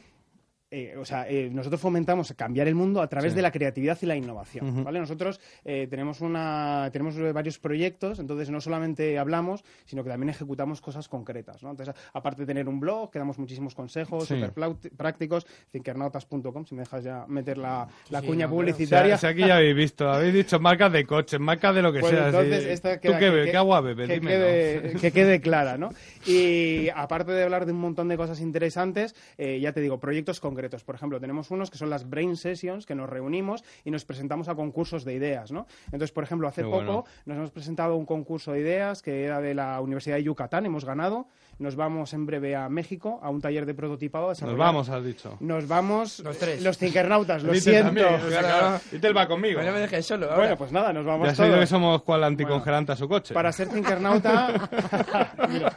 Eh, o sea, eh, nosotros fomentamos cambiar el mundo a través Sí. de la creatividad y la innovación. ¿vale? Nosotros eh, tenemos una tenemos varios proyectos, entonces no solamente hablamos, sino que también ejecutamos cosas concretas, ¿no? Entonces, aparte de tener un blog, que damos muchísimos consejos Sí. súper plau- prácticos, thinkernautas.com, si me dejas ya meter la, la Sí, cuña no, publicitaria. O sea, si aquí ya habéis visto, habéis dicho marcas de coches, marcas de lo que Pues sea. entonces sí. esta ¿Tú qué, que- qué que- agua bebes? que Dime, quede, ¿no? que quede clara, ¿no? Y aparte de hablar de un montón de cosas interesantes, eh, ya te digo, proyectos concretos. Por ejemplo, tenemos unos que son las Brain Sessions, que nos reunimos y nos presentamos a concursos de ideas, ¿no? Entonces, por ejemplo, hace Qué poco bueno. nos hemos presentado a un concurso de ideas que era de la Universidad de Yucatán, hemos ganado. Nos vamos en breve a México a un taller de prototipado. a Nos vamos, has dicho. Nos vamos los tres. Los Tinkernautas, lo siento. también, o sea, claro, Itel va conmigo. No me dejes solo. ahora. Bueno, pues nada, nos vamos Ya todos. que somos cual anticongelante a su coche. Para ser Thinkernauta, mira,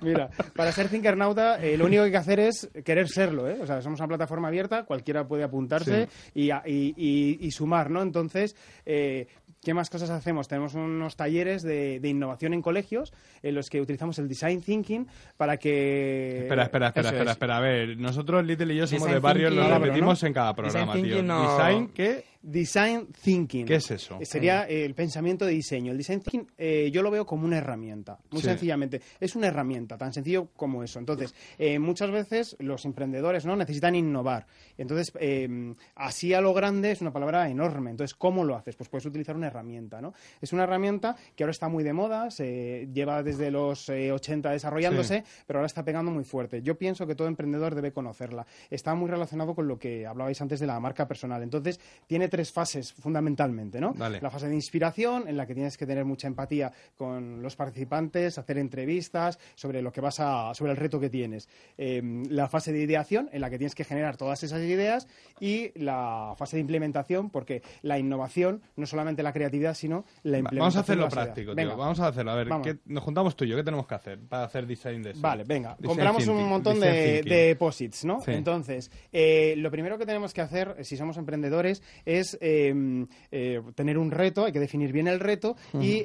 mira, para ser Thinkernauta, eh, lo único que hay que hacer es querer serlo, ¿eh? O sea, somos una plataforma abierta, cualquiera puede apuntarse y, a- y- y- y sumar, ¿no? Entonces, eh, ¿qué más cosas hacemos? Tenemos unos talleres de, de innovación en colegios en los que utilizamos el design thinking para que... Espera, espera, espera, espera, es. espera. A ver, nosotros, Little y yo, somos Design de barrio, thinking- lo repetimos ¿no? en cada Design programa, tío. thinking no- Design, ¿qué? Design thinking. ¿Qué es eso? Eh, Sería eh, el pensamiento de diseño. El design thinking eh, yo lo veo como una herramienta, muy Sí. sencillamente. Es una herramienta, tan sencillo como eso. Entonces, eh, muchas veces los emprendedores no necesitan innovar. Entonces, así a lo grande es una palabra enorme. Entonces, ¿cómo lo haces? Pues puedes utilizar una herramienta, ¿no? Es una herramienta que ahora está muy de moda, se lleva desde los eh, 80 desarrollándose, pero ahora está pegando muy fuerte. Yo pienso que todo emprendedor debe conocerla. Está muy relacionado con lo que hablabais antes de la marca personal. Entonces, tiene tres fases fundamentalmente, ¿no? La fase de inspiración, en la que tienes que tener mucha empatía con los participantes, hacer entrevistas sobre lo que vas a, sobre el reto que tienes. Eh, la fase de ideación, en la que tienes que generar todas esas ideas, y la fase de implementación, porque la innovación no solamente la creatividad, sino la implementación. Vamos a hacerlo de práctico, tío. Vamos a hacerlo. A ver. ¿qué- nos juntamos tú y yo. ¿Qué tenemos que hacer para hacer design de eso? Vale, venga. Design Compramos un montón de, de posits, ¿no? Sí. Entonces, eh, lo primero que tenemos que hacer, eh, si somos emprendedores, es eh, eh, tener un reto, hay que definir bien el reto y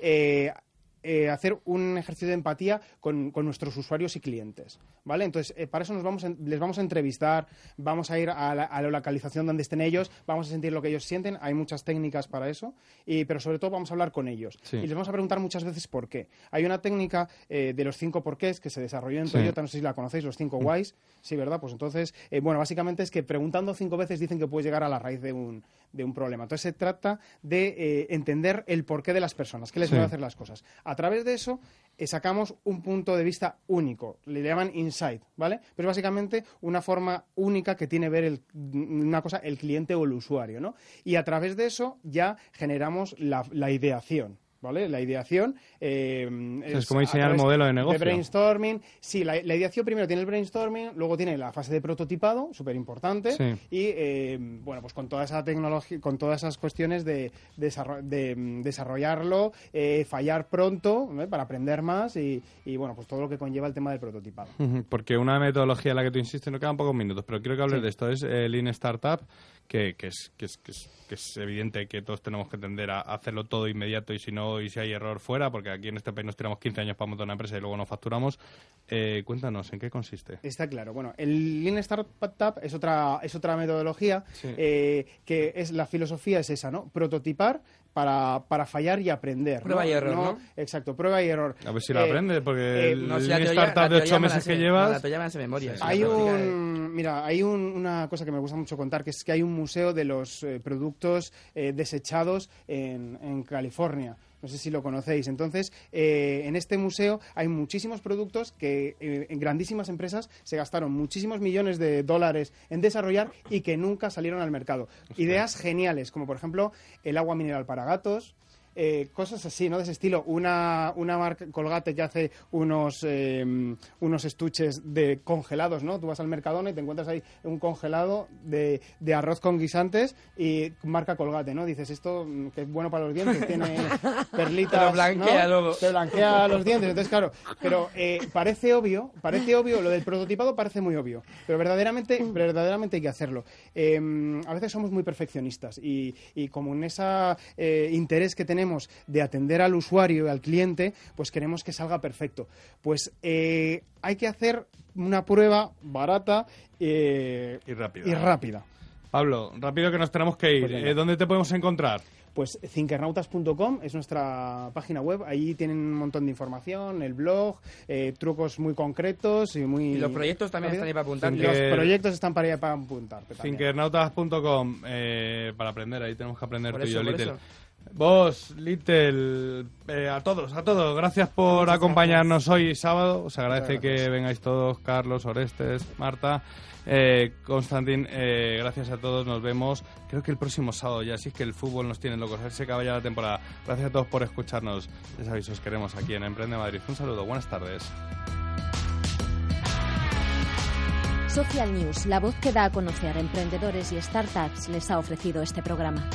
eh, hacer un ejercicio de empatía con, con nuestros usuarios y clientes, ¿vale? Entonces, eh, para eso nos vamos a- les vamos a entrevistar, vamos a ir a la, a la localización donde estén ellos, vamos a sentir lo que ellos sienten, hay muchas técnicas para eso, y, pero sobre todo vamos a hablar con ellos. Sí. Y les vamos a preguntar muchas veces por qué. Hay una técnica eh, de los cinco porqués que se desarrolló en Sí. Toyota, no sé si la conocéis, los cinco whys, sí, ¿verdad? Pues entonces, bueno, básicamente es que preguntando cinco veces dicen que puedes llegar a la raíz de un, de un problema. Entonces se trata de entender el porqué de las personas, qué les Sí. mueve a hacer las cosas. A través de eso eh, sacamos un punto de vista único, le llaman insight, ¿vale? Pero es básicamente una forma única que tiene ver el- una cosa el cliente o el usuario, ¿no? Y a través de eso ya generamos la ideación. ¿Vale? La ideación eh, Es como diseñar el modelo de negocio. brainstorming. Sí, la, la ideación primero tiene el brainstorming, luego tiene la fase de prototipado, súper importante, Sí. y eh, bueno, pues con toda esa tecnología, con todas esas cuestiones de, de, mm, desarrollarlo, eh, fallar pronto ¿eh? para aprender más y, y, bueno, pues todo lo que conlleva el tema del prototipado. Porque una metodología en la que tú insistes, no quedan pocos minutos, pero quiero que hables Sí. de esto, es el Lean Startup, que, que, es, que, es, que, es, que es evidente que todos tenemos que tender a hacerlo todo inmediato y si no, y si hay error fuera, porque aquí en este país nos tiramos 15 años para montar una empresa y luego no facturamos. Eh, cuéntanos, ¿en qué consiste? Está claro. Bueno, el Lean Startup es otra, es otra metodología Sí. eh, que es la filosofía es esa, ¿no? Prototipar para, para fallar y aprender. Prueba ¿no? y error, ¿no? Exacto, prueba y error. A ver si lo Eh, aprendes, porque eh, el No, si Startup de teoría 8 me la meses que llevas... la me de memoria. sí, Hay un, mira, hay un- una cosa que me gusta mucho contar, que es que hay un museo de los eh, productos eh, desechados en, en California. No sé si lo conocéis. Entonces, eh, en este museo hay muchísimos productos que eh, en grandísimas empresas se gastaron muchísimos millones de dólares en desarrollar y que nunca salieron al mercado. Ideas geniales, como por ejemplo el agua mineral para gatos, eh, cosas así, ¿no? De ese estilo. Una, una marca Colgate que hace unos, eh, unos estuches de congelados, ¿no? Tú vas al Mercadona y te encuentras ahí un congelado de, de arroz con guisantes y marca Colgate, ¿no? Dices, esto mm, que es bueno para los dientes, tiene perlitas, Te lo blanquea ¿no? luego. Te blanquea los dientes. Entonces, claro, pero eh, parece obvio, parece obvio, lo del prototipado parece muy obvio, pero verdaderamente, verdaderamente hay que hacerlo. Eh, a veces somos muy perfeccionistas y, y como en ese interés que tenemos tenemos de atender al usuario y al cliente, pues queremos que salga perfecto. Pues eh, hay que hacer una prueba barata eh, y rápida. Y rápida. Pablo, rápido que nos tenemos que ir. Pues. Eh, ¿Dónde te podemos encontrar? Pues thinkernautas.com es nuestra página web. Ahí tienen un montón de información, el blog, eh, trucos muy concretos y muy... Y los proyectos también están ahí para apuntar. Los proyectos están para, ahí para apuntar. también. Thinkernautas.com eh, para aprender, ahí tenemos que aprender Por tú y yo, Little. eso. Vos, Little, eh, a todos, a todos, gracias por acompañarnos hoy sábado. Os agradece que vengáis todos, Carlos, Orestes, Marta, eh, Constantín, eh, gracias a todos, nos vemos. Creo que el próximo sábado ya, así es que el fútbol nos tiene locos, a ver si acaba ya la temporada. Gracias a todos por escucharnos, ya sabéis, os queremos aquí en Emprende Madrid. Un saludo, buenas tardes. Social News, la voz que da a conocer a emprendedores y startups, les ha ofrecido este programa.